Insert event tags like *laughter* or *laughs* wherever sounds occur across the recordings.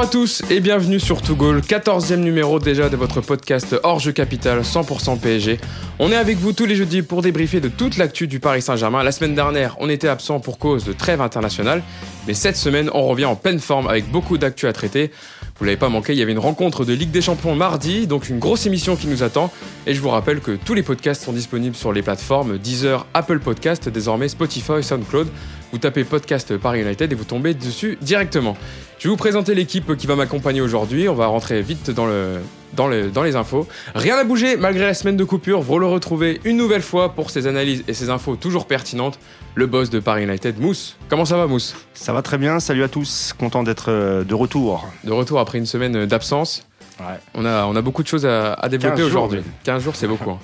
Bonjour à tous et bienvenue sur To Goal, 14e numéro déjà de votre podcast hors jeu capital 100% PSG. On est avec vous tous les jeudis pour débriefer de toute l'actu du Paris Saint-Germain. La semaine dernière, on était absent pour cause de trêve internationale, mais cette semaine, on revient en pleine forme avec beaucoup d'actu à traiter. Vous l'avez pas manqué, il y avait une rencontre de Ligue des Champions mardi, donc une grosse émission qui nous attend. Et je vous rappelle que tous les podcasts sont disponibles sur les plateformes Deezer, Apple Podcast, désormais Spotify, SoundCloud. Vous tapez podcast Paris United et vous tombez dessus directement. Je vais vous présenter l'équipe qui va m'accompagner aujourd'hui. On va rentrer vite dans, le, dans, le, dans les infos. Rien n'a bougé malgré la semaine de coupure. Vous le retrouvez une nouvelle fois pour ses analyses et ses infos toujours pertinentes. Le boss de Paris United, Mousse. Comment ça va, Mousse? Ça va très bien. Salut à tous. Content d'être euh, de retour. De retour après une semaine d'absence. Ouais. On a, on a beaucoup de choses à, à développer 15 jours, aujourd'hui. oui. 15 jours, c'est beaucoup. *laughs* hein.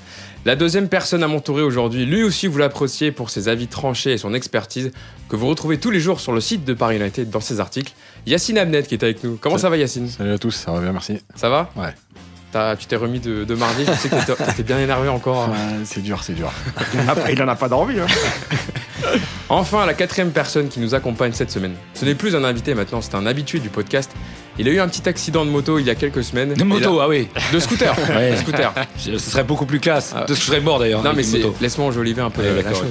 La deuxième personne à m'entourer aujourd'hui, lui aussi vous l'appréciez pour ses avis tranchés et son expertise, que vous retrouvez tous les jours sur le site de Paris United dans ses articles. Yacine Abnet qui est avec nous. Comment ça va Yacine? Salut à tous, ça va bien, merci. Ça va? Ouais. T'as- Tu t'es remis de, de mardi, je sais que t'étais- bien énervé encore. Ouais, c'est dur, c'est dur. Après, il en a pas d'envie. Hein. Enfin, la quatrième personne qui nous accompagne cette semaine. Ce n'est plus un invité maintenant, c'est un habitué du podcast. Il a eu un petit accident de moto il y a quelques semaines. De moto, ah oui. De scooter. *laughs* Ouais. De scooter. Ce serait beaucoup plus classe. Ah. Je serais mort d'ailleurs. Non mais laisse-moi enjoliver un peu Ouais, la chose.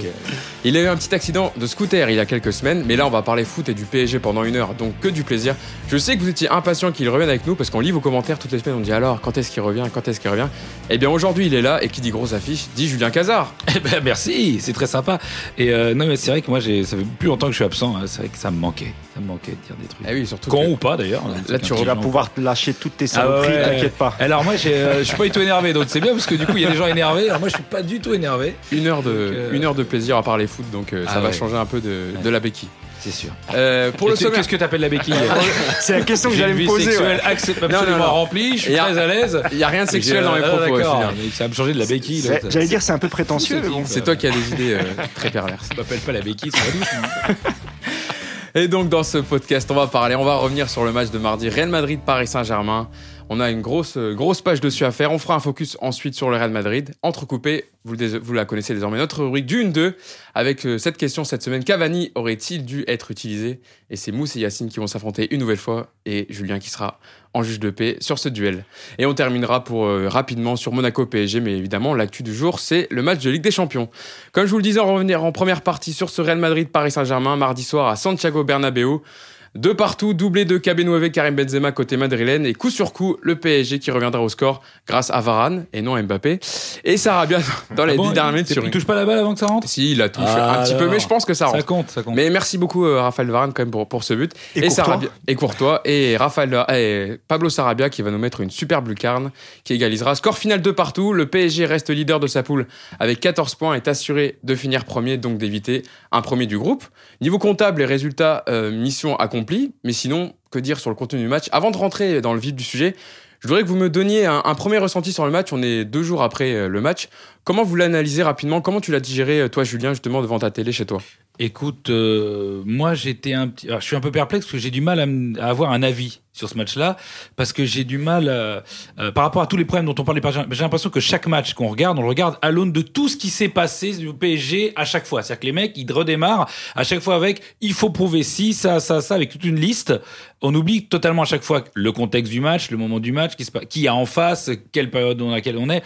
Il a eu un petit accident de scooter il y a quelques semaines, mais là on va parler foot et du PSG pendant une heure, donc que du plaisir. Je sais que vous étiez impatient qu'il revienne avec nous parce qu'on lit vos commentaires toutes les semaines, on dit alors quand est-ce qu'il revient, quand est-ce qu'il revient? Eh bien aujourd'hui il est là et qui dit grosse affiche dit Julien Cazard. *laughs* Eh ben, merci, c'est très sympa. Et euh, non mais c'est vrai que moi ça fait plus longtemps que je suis absent. hein. C'est vrai que ça me manquait, ça me manquait de dire des trucs. Eh oui surtout. Con que- ou pas d'ailleurs. Là, tu vas pouvoir lâcher toutes tes Ah ouais, saloperies, ouais. t'inquiète pas. Alors moi euh, je suis pas du tout énervé, donc c'est bien parce que du coup il y a des gens énervés. Alors moi je suis pas du tout énervé, Une heure de, euh, une heure de plaisir à parler foot, donc euh, ça Ah va changer un peu de, de la béquille. c'est sûr. Euh, pour Et le sommaire, qu'est-ce que t'appelles la béquille *laughs* C'est la question que j'allais me poser. sexuelle ouais. accep- Non, non, absolument non. remplie, je suis très à l'aise. il y a rien de sexuel dans mes propos. Ça va me changer de la béquille. J'allais dire c'est un peu prétentieux. C'est toi qui as des idées très perverses. Je m'appelle pas la béquille, c'est. *laughs* Et donc dans ce podcast, on va parler, on va revenir sur le match de mardi Real Madrid Paris Saint-Germain. On a une grosse euh, grosse page dessus à faire. On fera un focus ensuite sur le Real Madrid, entrecoupé. Vous, vous la connaissez désormais notre rubrique du 1-2 avec euh, cette question cette semaine Cavani aurait-il dû être utilisé? Et c'est Mousse et Yacine qui vont s'affronter une nouvelle fois et Julien qui sera en juge de paix sur ce duel. Et on terminera pour euh, rapidement sur Monaco PSG, mais évidemment l'actu du jour c'est le match de Ligue des Champions. Comme je vous le disais, on revenir en première partie sur ce Real Madrid Paris Saint-Germain mardi soir à Santiago Bernabéu. De partout, doublé de Cabenoeve, Karim Benzema côté madrilène et coup sur coup le PSG qui reviendra au score grâce à Varane et non à Mbappé et Sarabia *laughs* dans les Ah bon, dix dernières minutes il- touche pas la balle avant que ça rentre? Si, il la touche Ah, un petit peu, mais je pense que ça rentre. Ça compte, ça compte. Mais merci beaucoup euh, Raphaël Varane quand même pour, pour ce but. Et Courtois. Sarabia, et Courtois et Raphaël et Pablo Sarabia qui va nous mettre une superbe lucarne qui égalisera. Score final de partout. Le PSG reste leader de sa poule avec 14 points est assuré de finir premier donc d'éviter un premier du groupe. Niveau comptable, les résultats euh, mission accomplie. Mais sinon, que dire sur le contenu du match? Avant de rentrer dans le vif du sujet, je voudrais que vous me donniez un, premier ressenti sur le match. On est deux jours après euh, le match. Comment vous l'analysez rapidement? Comment tu l'as digéré, euh, toi, Julien, justement, devant ta télé chez toi? Écoute, euh, moi j'étais un petit, je suis un peu perplexe parce que j'ai du mal à avoir un avis sur ce match-là parce que j'ai du mal euh, euh, par rapport à tous les problèmes dont on parlait. par exemple, J'ai l'impression que chaque match qu'on regarde, on le regarde à l'aune de tout ce qui s'est passé du PSG à chaque fois. C'est-à-dire que les mecs ils redémarrent à chaque fois avec il faut prouver ci, ça, ça, ça, avec toute une liste. On oublie totalement à chaque fois le contexte du match, le moment du match, qui, se qui a en face, quelle période dans laquelle on est,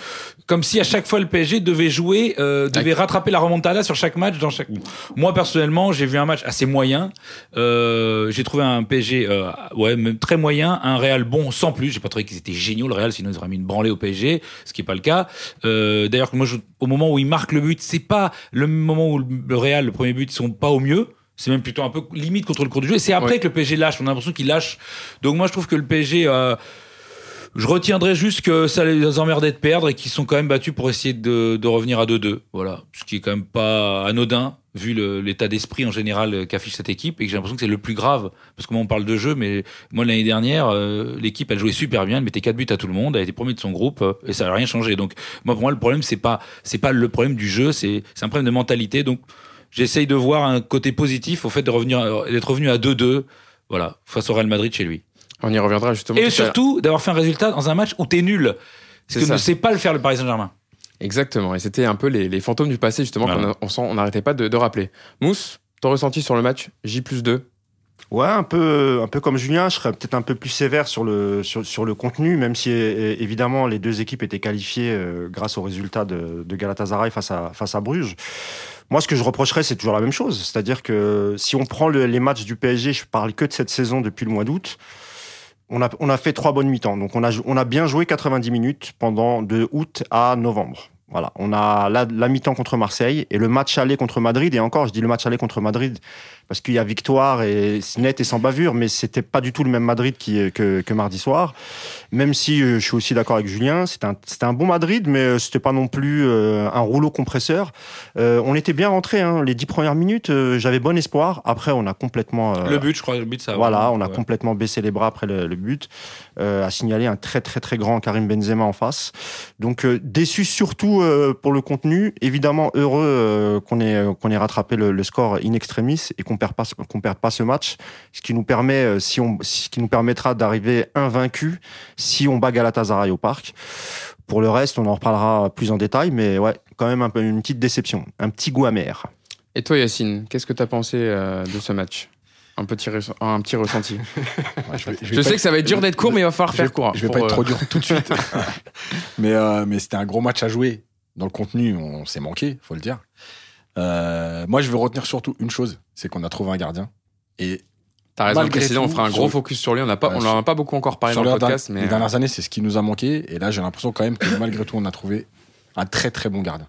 comme si à chaque fois le PSG devait jouer, euh, devait rattraper la remontada sur chaque match dans chaque. Moi personnellement, j'ai vu un match assez moyen. Euh, j'ai trouvé un PSG, euh, ouais, même très moyen, un Real bon sans plus. J'ai pas trouvé qu'ils étaient géniaux le Real, sinon ils auraient mis une branlée au PSG, ce qui est pas le cas. Euh, D'ailleurs, moi, je- au moment où ils marquent le but, c'est pas le moment où le Real, le premier but, ils sont pas au mieux. C'est même plutôt un peu limite contre le cours du jeu. Et c'est après Ouais. que le PSG lâche. On a l'impression qu'il lâche. Donc moi, je trouve que le PSG. Euh, je retiendrai juste que ça les emmerdait de perdre et qu'ils sont quand même battus pour essayer de, de revenir à 2-2. Voilà. Ce qui est quand même pas anodin, vu l'état d'esprit en général euh, qu'affiche cette équipe. Et que j'ai l'impression que c'est le plus grave. Parce que moi, on parle de jeu, mais moi, l'année dernière, euh, l'équipe, elle jouait super bien. Elle mettait 4 buts à tout le monde. Elle était premier de son groupe. euh, et ça n'a rien changé. Donc, moi, pour moi, le problème, c'est pas, c'est pas le problème du jeu. C'est, c'est un problème de mentalité. Donc, j'essaye de voir un côté positif au fait de revenir, d'être revenu à 2-2. Voilà. Face au Real Madrid chez lui. On y reviendra justement. Et surtout, d'avoir fait un résultat dans un match où t'es nul. Ce que ça. ne sait pas le faire le Paris Saint-Germain. Exactement. Et c'était un peu les, les fantômes du passé, justement, Voilà. qu'on n'arrêtait pas de, de rappeler. Mousse, ton ressenti sur le match J plus 2 Ouais, un peu, un peu comme Julien, je serais peut-être un peu plus sévère sur le, sur, sur le contenu, même si évidemment les deux équipes étaient qualifiées euh, grâce au résultat de, de Galatasaray face à, face à Bruges. Moi, ce que je reprocherais, c'est toujours la même chose. C'est-à-dire que si on prend le- les matchs du PSG, je parle que de cette saison depuis le mois d'août, on a, on a fait trois bonnes mi-temps. Donc, on a, on a bien joué 90 minutes pendant de août à novembre. Voilà. On a la, la mi-temps contre Marseille et le match aller contre Madrid. Et encore, je dis le match aller contre Madrid parce qu'il y a victoire et net et sans bavure, mais c'était pas du tout le même Madrid qui, que, que mardi soir. Même si euh, je suis aussi d'accord avec Julien, c'était un, un bon Madrid, mais euh, c'était pas non plus euh, un rouleau compresseur. Euh, on était bien rentré hein. les dix premières minutes. euh, J'avais bon espoir. Après, on a complètement euh, Le but, je crois, le but, ça. voilà, on a ouais. complètement baissé les bras après le, le but. Euh, à signaler un très très très grand Karim Benzema en face. Donc euh, déçu surtout euh, pour le contenu. Évidemment heureux euh, qu'on ait qu'on ait rattrapé le, le score in extremis et qu'on perd pas ce- qu'on perde pas ce match, ce qui nous permet euh, si on ce qui nous permettra d'arriver invaincu si on bat Galatasaray au parc. Pour le reste, on en reparlera plus en détail, mais ouais, quand même un peu une petite déception, un petit goût amer. Et toi, Yacine, qu'est-ce que tu as pensé euh, de ce match? Un petit, re- un petit ressenti. *laughs* Ouais, je vais- je vais Je pas sais être- que ça va être dur d'être court, mais il va falloir je faire court. Je vais pas être euh, trop dur tout de suite. *laughs* *laughs* mais euh, mais c'était un gros match à jouer. Dans le contenu, on s'est manqué, faut le dire. Euh, moi, je veux retenir surtout une chose, c'est qu'on a trouvé un gardien. Et T'as raison de préciser, on fera un gros sur- focus sur lui. On n'a pas, Ouais, on sur- en a pas beaucoup encore parlé dans le les, podcast, les mais euh, dernières années, c'est ce qui nous a manqué. Et là, j'ai l'impression quand même que malgré tout, on a trouvé un très très bon gardien.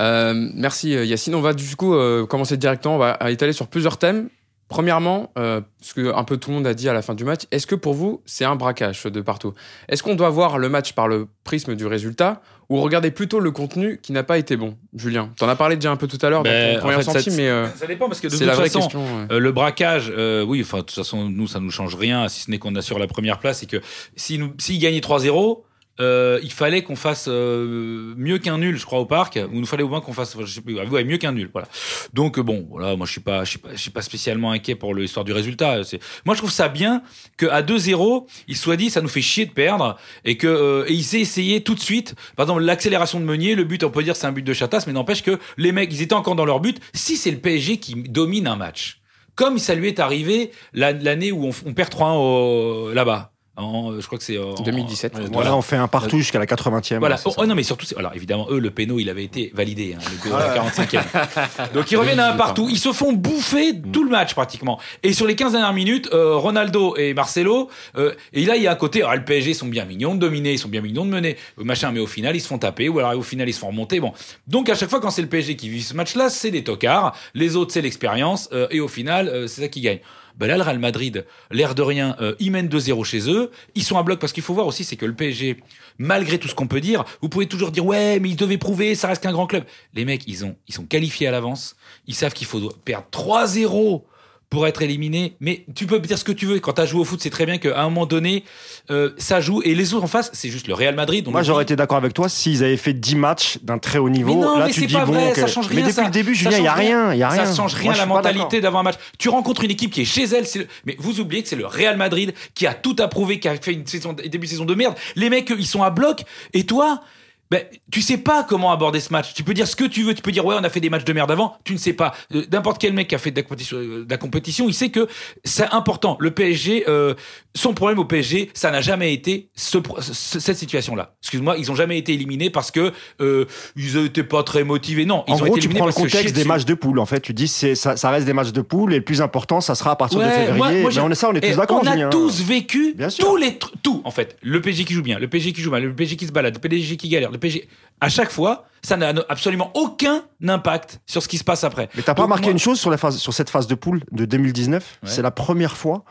Euh, merci euh, Yacine. On va du coup euh, commencer directement. On va étaler sur plusieurs thèmes. Premièrement, euh, ce que un peu tout le monde a dit à la fin du match, est-ce que pour vous c'est un braquage de partout? Est-ce qu'on doit voir le match par le prisme du résultat ou regarder plutôt le contenu qui n'a pas été bon Julien, t'en as parlé déjà un peu tout à l'heure dans Ben, ton premier en fait, ressenti, ça- mais euh, Ça dépend parce que de toute façon, question. ouais. Euh, le braquage, euh, oui, enfin, de toute façon, nous, ça nous change rien, si ce n'est qu'on assure la première place et que s'ils nous- s'ils gagnaient 3-0, euh, il fallait qu'on fasse euh, mieux qu'un nul, je crois, au parc, ou il nous fallait au moins qu'on fasse, je sais plus, mieux qu'un nul, voilà. Donc, euh, bon, voilà, moi, je suis pas, je suis pas, je suis pas spécialement inquiet pour l'histoire du résultat. Moi, je trouve ça bien que à 2-0, il soit dit, ça nous fait chier de perdre, et que, euh, et il s'est essayé tout de suite. Par exemple, l'accélération de Meunier, le but, on peut dire, c'est un but de chatasse, mais n'empêche que les mecs, ils étaient encore dans leur but. Si c'est le PSG qui domine un match, comme ça lui est arrivé la- l'année où on, on perd 3-1 au- là-bas. En, je crois que c'est en 2017. Ouais, Voilà, on fait un partout jusqu'à la 80e. Voilà. Oh, oh, non, mais surtout, c'est- alors évidemment, eux, le péno, il avait été validé, hein, le goal à la 45e. *laughs* Donc ils reviennent à un partout. Ils se font bouffer tout le match pratiquement. Et sur les 15 dernières minutes, euh, Ronaldo et Marcelo, euh, et là il y a un côté, ah, le PSG sont bien mignons de dominer, ils sont bien mignons de mener, euh, machin, mais au final ils se font taper, ou alors au final ils se font remonter. Bon, donc à chaque fois quand c'est le PSG qui vit ce match-là, c'est des tocards. Les autres c'est l'expérience, euh, et au final euh, c'est ça qui gagne. Ben là, le Real Madrid, l'air de rien, euh, ils mènent 2-0 chez eux. Ils sont à bloc parce qu'il faut voir aussi, c'est que le PSG, malgré tout ce qu'on peut dire, vous pouvez toujours dire ouais, mais ils devaient prouver, ça reste qu'un grand club. Les mecs, ils ont, ils sont qualifiés à l'avance. Ils savent qu'il faut perdre 3-0 pour être éliminé. Mais tu peux dire ce que tu veux. Quand tu as joué au foot, c'est très bien qu'à un moment donné, euh, ça joue. Et les autres en face, c'est juste le Real Madrid. Moi, j'aurais été d'accord avec toi s'ils avaient fait 10 matchs d'un très haut niveau. Mais non, Là, mais tu c'est dis pas bon, vrai, ça change Mais rien. depuis ça. le début, Julien, il y a rien, il y a rien. Ça change rien la mentalité d'avoir un match. Tu rencontres une équipe qui est chez elle, c'est le- mais vous oubliez que c'est le Real Madrid qui a tout approuvé, qui a fait une saison, début de saison de merde. Les mecs, ils sont à bloc. Et toi, ben, tu sais pas comment aborder ce match. Tu peux dire ce que tu veux. Tu peux dire, ouais, on a fait des matchs de merde avant. Tu ne sais pas. Euh, N'importe quel mec qui a fait de la compétition, euh, de la compétition il sait que c'est important. Le PSG, euh, son problème au PSG, ça n'a jamais été ce, cette situation-là. Excuse-moi, ils ont jamais été éliminés parce que euh, ils étaient pas très motivés. Non, ils En ont gros, été tu éliminés prends le parce contexte des dessus. matchs de poule. En fait, tu dis c'est ça, ça reste des matchs de poule et le plus important, ça sera à partir de Ouais, février. moi- moi, mais j'ai- on est ça, on est tous d'accord. On a Julien. tous vécu tous les tout en fait. Le PSG qui joue bien, le PSG qui joue mal, le PSG qui se balade, le PSG qui galère, le PSG. À chaque fois, ça n'a absolument aucun impact sur ce qui se passe après. Mais t'as pas remarqué moi- une chose sur, la phase, sur cette phase de poule de 2019 Ouais. C'est la première fois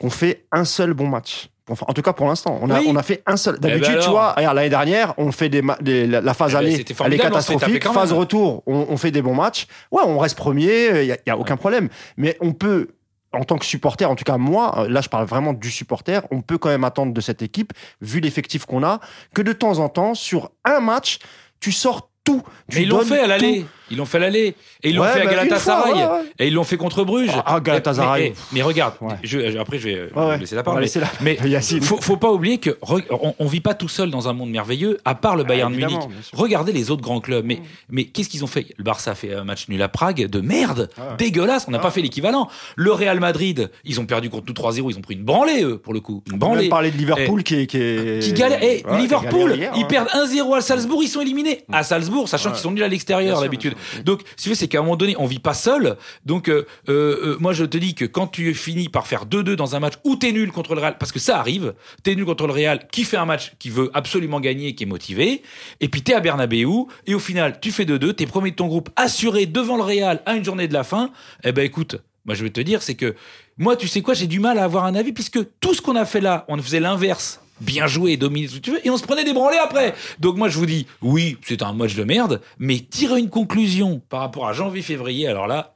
qu'on fait un seul bon match. Enfin, en tout cas, pour l'instant, on a, on a fait un seul. ben D'habitude, tu alors. vois, l'année dernière, on fait des, la, la phase Eh ben, aller, elle est catastrophique. Phase retour, on, on fait des bons matchs. Ouais, on reste premier, il y a, y a aucun problème. Mais on peut, en tant que supporter, en tout cas moi, euh, là, je parle vraiment du supporter, on peut quand même attendre de cette équipe, vu l'effectif qu'on a, que de temps en temps, sur un match, tu sors tout. Tu Mais ils l'ont fait à l'aller. Ils l'ont fait à l'aller. Et ils l'ont Ouais, fait à bah, Galatasaray. fois, ouais, ouais. Et ils l'ont fait contre Bruges. Ah, Galatasaray. Mais, mais- mais regarde, je- après je vais ouais. laisser la parole. mais- la- Mais *laughs* Yacine. faut, faut pas oublier que re- on, on vit pas tout seul dans un monde merveilleux, à part le Bayern évidemment, Munich. Regardez les autres grands clubs. Mais, mais qu'est-ce qu'ils ont fait? Le Barça a fait un match nul à Prague de merde, Ah dégueulasse. On n'a Ah. pas fait l'équivalent. Le Real Madrid, ils ont perdu contre nous 3-0. Ils ont pris une branlée eux pour le coup. Une On peut branlée. parler de Liverpool qui est. Qui, est... Qui galère. Eh, Ouais, qui Liverpool, hier, ils perdent 1-0 à Salzbourg, ils sont éliminés. À Salzbourg, sachant qu'ils sont nuls à l'extérieur d'habitude. Donc, si tu veux, c'est qu'à un moment donné, on vit pas seul. Donc, euh, euh, euh, moi, je te dis que quand tu finis par faire 2-2 dans un match où t'es nul contre le Real, parce que ça arrive, t'es nul contre le Real, qui fait un match qui veut absolument gagner, qui est motivé, et puis t'es à Bernabeu, et au final, tu fais 2-2, t'es premier de ton groupe, assuré devant le Real à une journée de la fin. Eh ben, écoute, moi, je vais te dire, c'est que moi, tu sais quoi, j'ai du mal à avoir un avis, puisque tout ce qu'on a fait là, on faisait l'inverse. Bien joué, dominé, tout ce que tu veux, et on se prenait des branlées après. Donc moi, je vous dis, oui, c'est un match de merde, mais tirer une conclusion par rapport à janvier-février, alors là.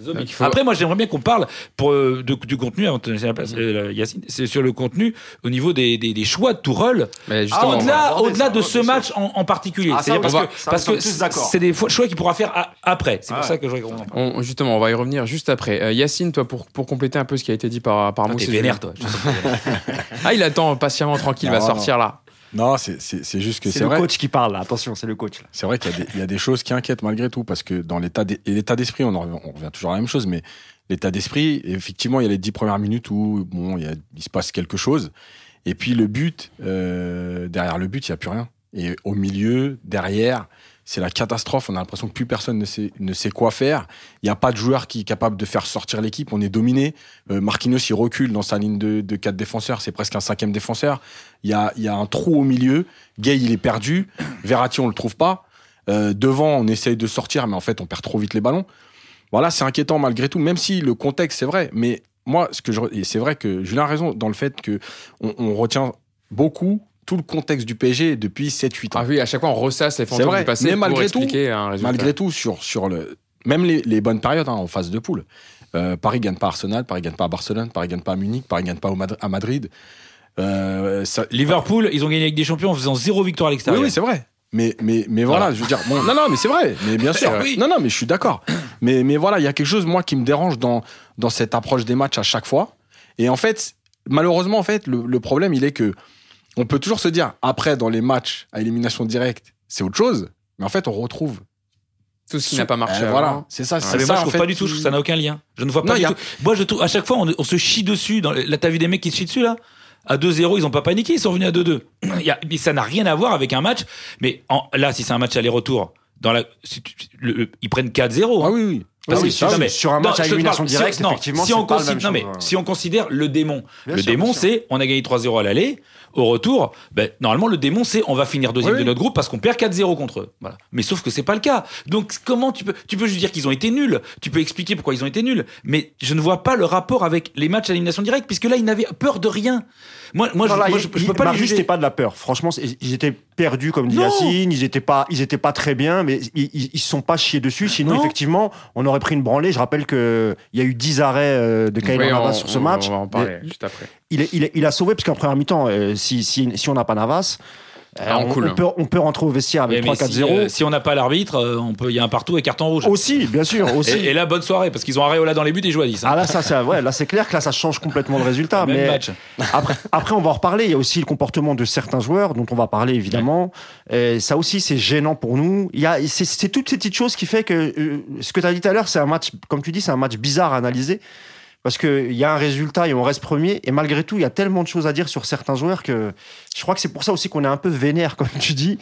Zombie. Faut- Après, moi, j'aimerais bien qu'on parle pour, euh, de- du contenu, avant de la place, Mm. euh, Yacine, c'est sur le contenu au niveau des, des, des choix de Tourelle, Ah, au-delà, ça, de ce match en, en particulier. Ah, ça, parce va- que, parce c'est des choix qu'il pourra faire a- après. C'est pour Ouais. ça que je voudrais qu'on en parle. on- justement, on va y revenir juste après. Euh, Yacine, toi, pour, pour compléter un peu ce qui a été dit par, par Ah, Mousse T'es vénère, toi. *laughs* Ah, il attend patiemment, tranquille, il va Non, sortir là. Non, c'est- juste que C'est c'est le vrai. coach qui parle, là. attention, c'est le coach. C'est vrai qu'il y, a des- il y a des choses qui inquiètent malgré tout, parce que dans l'état d'esprit, on, on revient toujours à la même chose, mais l'état d'esprit, effectivement, il y a les dix premières minutes où bon, il, y a- il se passe quelque chose, et puis le but, euh, derrière le but, il n'y a plus rien. Et au milieu, derrière, c'est la catastrophe. On a l'impression que plus personne ne sait, ne sait quoi faire. Il n'y a pas de joueur qui est capable de faire sortir l'équipe. On est dominé. Euh, Marquinhos, il recule dans sa ligne de, quatre défenseurs. C'est presque un cinquième défenseur. Il y a, y a un trou au milieu. Gay, il est perdu. Verratti, on le trouve pas. Euh, devant, on essaye de sortir, mais en fait, on perd trop vite les ballons. Voilà, c'est inquiétant malgré tout, même si le contexte, c'est vrai. Mais moi, ce que je, et c'est vrai que Julien a raison dans le fait que on, on retient beaucoup tout le contexte du PSG depuis 7-8 ans. Ah oui, à chaque fois, on ressasse les fantômes vrai, du passé mais pour malgré tout- expliquer un résultat. Malgré tout, sur, sur le, même les, les bonnes périodes hein, en phase de poule. Euh, Paris gagne pas à Arsenal, Paris gagne pas à Barcelone, Paris gagne pas à Munich, Paris gagne pas au Madri- à Madrid. Euh, ça- Liverpool, ils ont gagné avec des champions en faisant zéro victoire à Oui, l'extérieur. oui, c'est vrai. Mais, mais, mais voilà, je veux dire, bon, *laughs* non, non, mais c'est vrai, mais bien sûr. Oui. Non, non, mais je suis d'accord. Mais, mais voilà, il y a quelque chose, moi, qui me dérange dans, dans cette approche des matchs à chaque fois. Et en fait, malheureusement, en fait, le, le problème, il est que on peut toujours se dire, après, dans les matchs à élimination directe, c'est autre chose. Mais en fait, on retrouve. Tout ce qui n'a pas marché avant. voilà, c'est ça, Ah, c'est ça. moi, je trouve fait, pas du tout, ça n'a aucun lien. Je ne vois pas Non, du a- tout. Moi, je trouve, à chaque fois, on, on se chie dessus. Dans, là, t'as vu des mecs qui se chient dessus, là À 2-0, ils ont pas paniqué, ils sont revenus à 2-2. Il *clears throat* y a- mais ça n'a rien à voir avec un match. Mais en- là, si c'est un match aller-retour, dans la, si tu- le- ils prennent 4-0. Ah hein. oui, oui. Parce Ah oui, que- sur- non, mais- sur un non, match à je te élimination directe, si- non, effectivement, si on pas la considère, non, mais ouais. si on considère le démon, Bien le sûr, démon, c'est on a gagné 3-0 à l'aller, au retour, ben, normalement le démon c'est on va finir deuxième Oui, de notre groupe parce qu'on perd 4-0 contre eux. Voilà. Mais sauf que c'est pas le cas. Donc comment tu peux tu peux juste dire qu'ils ont été nuls, tu peux expliquer pourquoi ils ont été nuls, mais je ne vois pas le rapport avec les matchs à élimination directe puisque là ils n'avaient peur de rien. Moi moi, je, moi, il- je, je il- peux pas les Marius, juger. pas de la peur. Franchement, ils étaient perdus, comme dit. Yacine. Ils étaient pas, ils étaient pas très bien, mais ils, se sont pas chiés dessus. Sinon, Non. effectivement, on aurait pris une branlée. Je rappelle que il y a eu 10 arrêts euh, de Kyle Oui, Navas on- sur ce on- match. On va en parler Mais juste après. il, a sauvé parce qu'en première mi-temps, euh, si, si, si on n'a pas Navas, euh, Ah, on peut, on peut rentrer au vestiaire avec Mais- mais 3-4-0. si, euh, si on n'a pas l'arbitre, euh, on peut il y a un partout et carton rouge. Aussi, bien sûr, *laughs* aussi. Et, et là bonne soirée parce qu'ils ont Areola dans les buts et jouent à 10. hein. Ah là, ça, ça, ouais, là c'est clair que là, ça change complètement le résultat. *laughs* Même mais match. *laughs* après, après, on va en reparler. Il y a aussi le comportement de certains joueurs dont on va parler évidemment. Et ça aussi, c'est gênant pour nous. Il y a, c'est, c'est toutes ces petites choses qui fait que euh, ce que tu as dit tout à l'heure, c'est un match, comme tu dis, c'est un match bizarre à analyser. Parce qu'il y a un résultat et on reste premier. Et malgré tout, il y a tellement de choses à dire sur certains joueurs que je crois que c'est pour ça aussi qu'on est un peu vénère, *laughs* comme tu dis.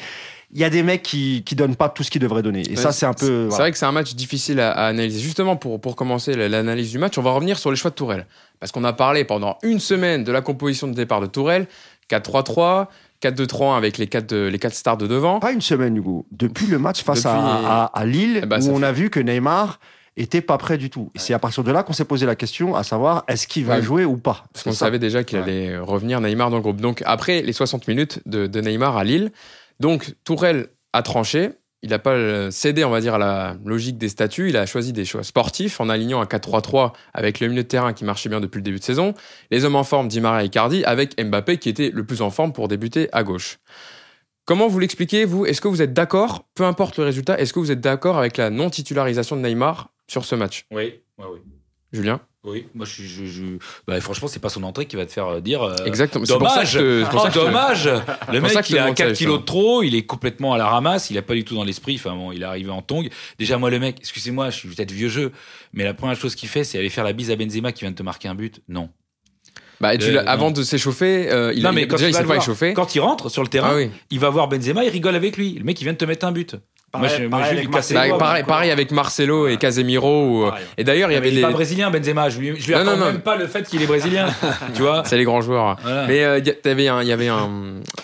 Il y a des mecs qui, qui donnent pas tout ce qu'ils devraient donner. Et Ouais, ça, c'est un peu. C'est voilà. vrai que c'est un match difficile à, à analyser. Justement, pour, pour commencer la- l'analyse du match, on va revenir sur les choix de Tourelle. Parce qu'on a parlé pendant une semaine de la composition de départ de Tourelle 4-3-3, 4-2-3-1 avec les quatre, de- les quatre stars de devant. Pas une semaine, Hugo. Depuis le match face à, Depuis- à, à Lille, Eh ben, où on fait- a vu que Neymar était pas prêt du tout. Et c'est à partir de là qu'on s'est posé la question, à savoir est-ce qu'il va Ouais. jouer ou pas? Parce qu'on savait déjà qu'il Ouais. allait revenir Neymar dans le groupe. Donc après les 60 minutes de, de Neymar à Lille, donc Tourelle a tranché. Il n'a pas euh, cédé, on va dire, à la logique des statuts. Il a choisi des choix sportifs en alignant un 4-3-3 avec le milieu de terrain qui marchait bien depuis le début de saison. Les hommes en forme, Di Maria et Icardi, avec Mbappé qui était le plus en forme pour débuter à gauche. Comment vous l'expliquez, vous? Est-ce que vous êtes d'accord, peu importe le résultat, est-ce que vous êtes d'accord avec la non-titularisation de Neymar sur ce match Oui, oui, oui. Julien Oui, moi je. Je, je- bah, franchement, c'est pas son entrée qui va te faire dire. euh, Exactement. Dommage, c'est pour ça que je- dommage Le mec, il a demande 4 ça, kilos de trop, il est complètement à la ramasse, il a pas du tout dans l'esprit. Enfin bon, il est arrivé en tongue. Déjà, moi, le mec, excusez-moi, je suis peut-être vieux jeu, mais la première chose qu'il fait, c'est aller faire la bise à Benzema qui vient de te marquer un but. Non. Bah, tu Euh, avant de s'échauffer, euh, il, non, mais il- quand déjà il s'est pas voir, échauffé. Quand il rentre sur le terrain, Ah oui. il va voir Benzema, il rigole avec lui. Le mec, il vient de te mettre un but. Pareil- moi, je, moi, pareil je vais avec casser Bah, les pareil, pareil avec Marcelo et Casemiro. ou- Pareil. Et d'ailleurs, il y avait il est des. pas brésilien, Benzema. Je lui, je lui Non, non, non. même pas le fait qu'il est brésilien. *laughs* tu vois C'est les grands joueurs. Voilà. Mais euh, il y, avait un, il y avait un,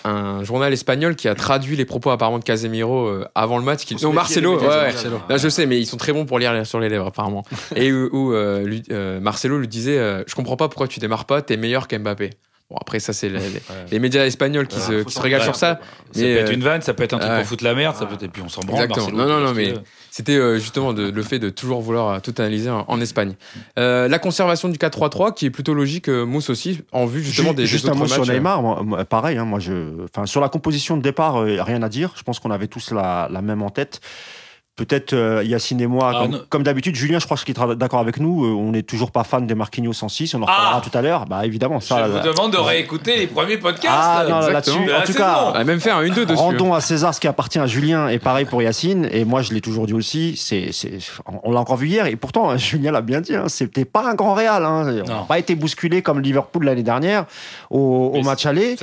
un journal espagnol qui a traduit les propos apparemment de Casemiro euh, avant le match. Qui... Non, Marcelo. ouais, ouais. je sais, mais ils sont très bons pour lire sur les lèvres apparemment. *laughs* Et où, où, euh, lui- euh, Marcelo lui disait, euh, je comprends pas pourquoi tu démarres pas, t'es meilleur qu'Mbappé. Bon après ça c'est les, les- les médias espagnols qui, se, qui se régalent sur ça. Ça Mais, peut être euh, une vanne, ça peut être un truc pour foutre la merde, ça peut être. Et puis on s'en branle. Exactement. Non, non, non, mais-. C'était euh, justement de- le fait de toujours vouloir euh, tout analyser en, en Espagne. Euh, la conservation du 4-3-3 qui est plutôt logique, Mousse aussi, en vue justement Ju- des, juste des un autres mot sur matchs. Neymar, moi, moi, pareil. hein, moi, je, enfin, sur la composition de départ, euh, rien à dire. Je pense qu'on avait tous la, la même en tête. Peut-être euh, Yacine et moi, Ah, comme, d'habitude, Julien, je crois qu'il sera d'accord avec nous. euh, on n'est toujours pas fan des Marquinhos 106. On en reparlera Ah tout à l'heure. Bah évidemment, ça. je vous demande de réécouter les premiers podcasts. Ah non, là, là-dessus. En tout cas, bon. On a même fait un 1-2 dessus. Rendons à César ce qui appartient à Julien et pareil pour Yacine. Et moi, je l'ai toujours dit aussi. C'est, c'est, on l'a encore vu hier. Et pourtant, *laughs* Julien l'a bien dit. Hein, c'était pas un grand Real. Hein. On n'a Non. pas été bousculé comme Liverpool l'année dernière au, au match aller.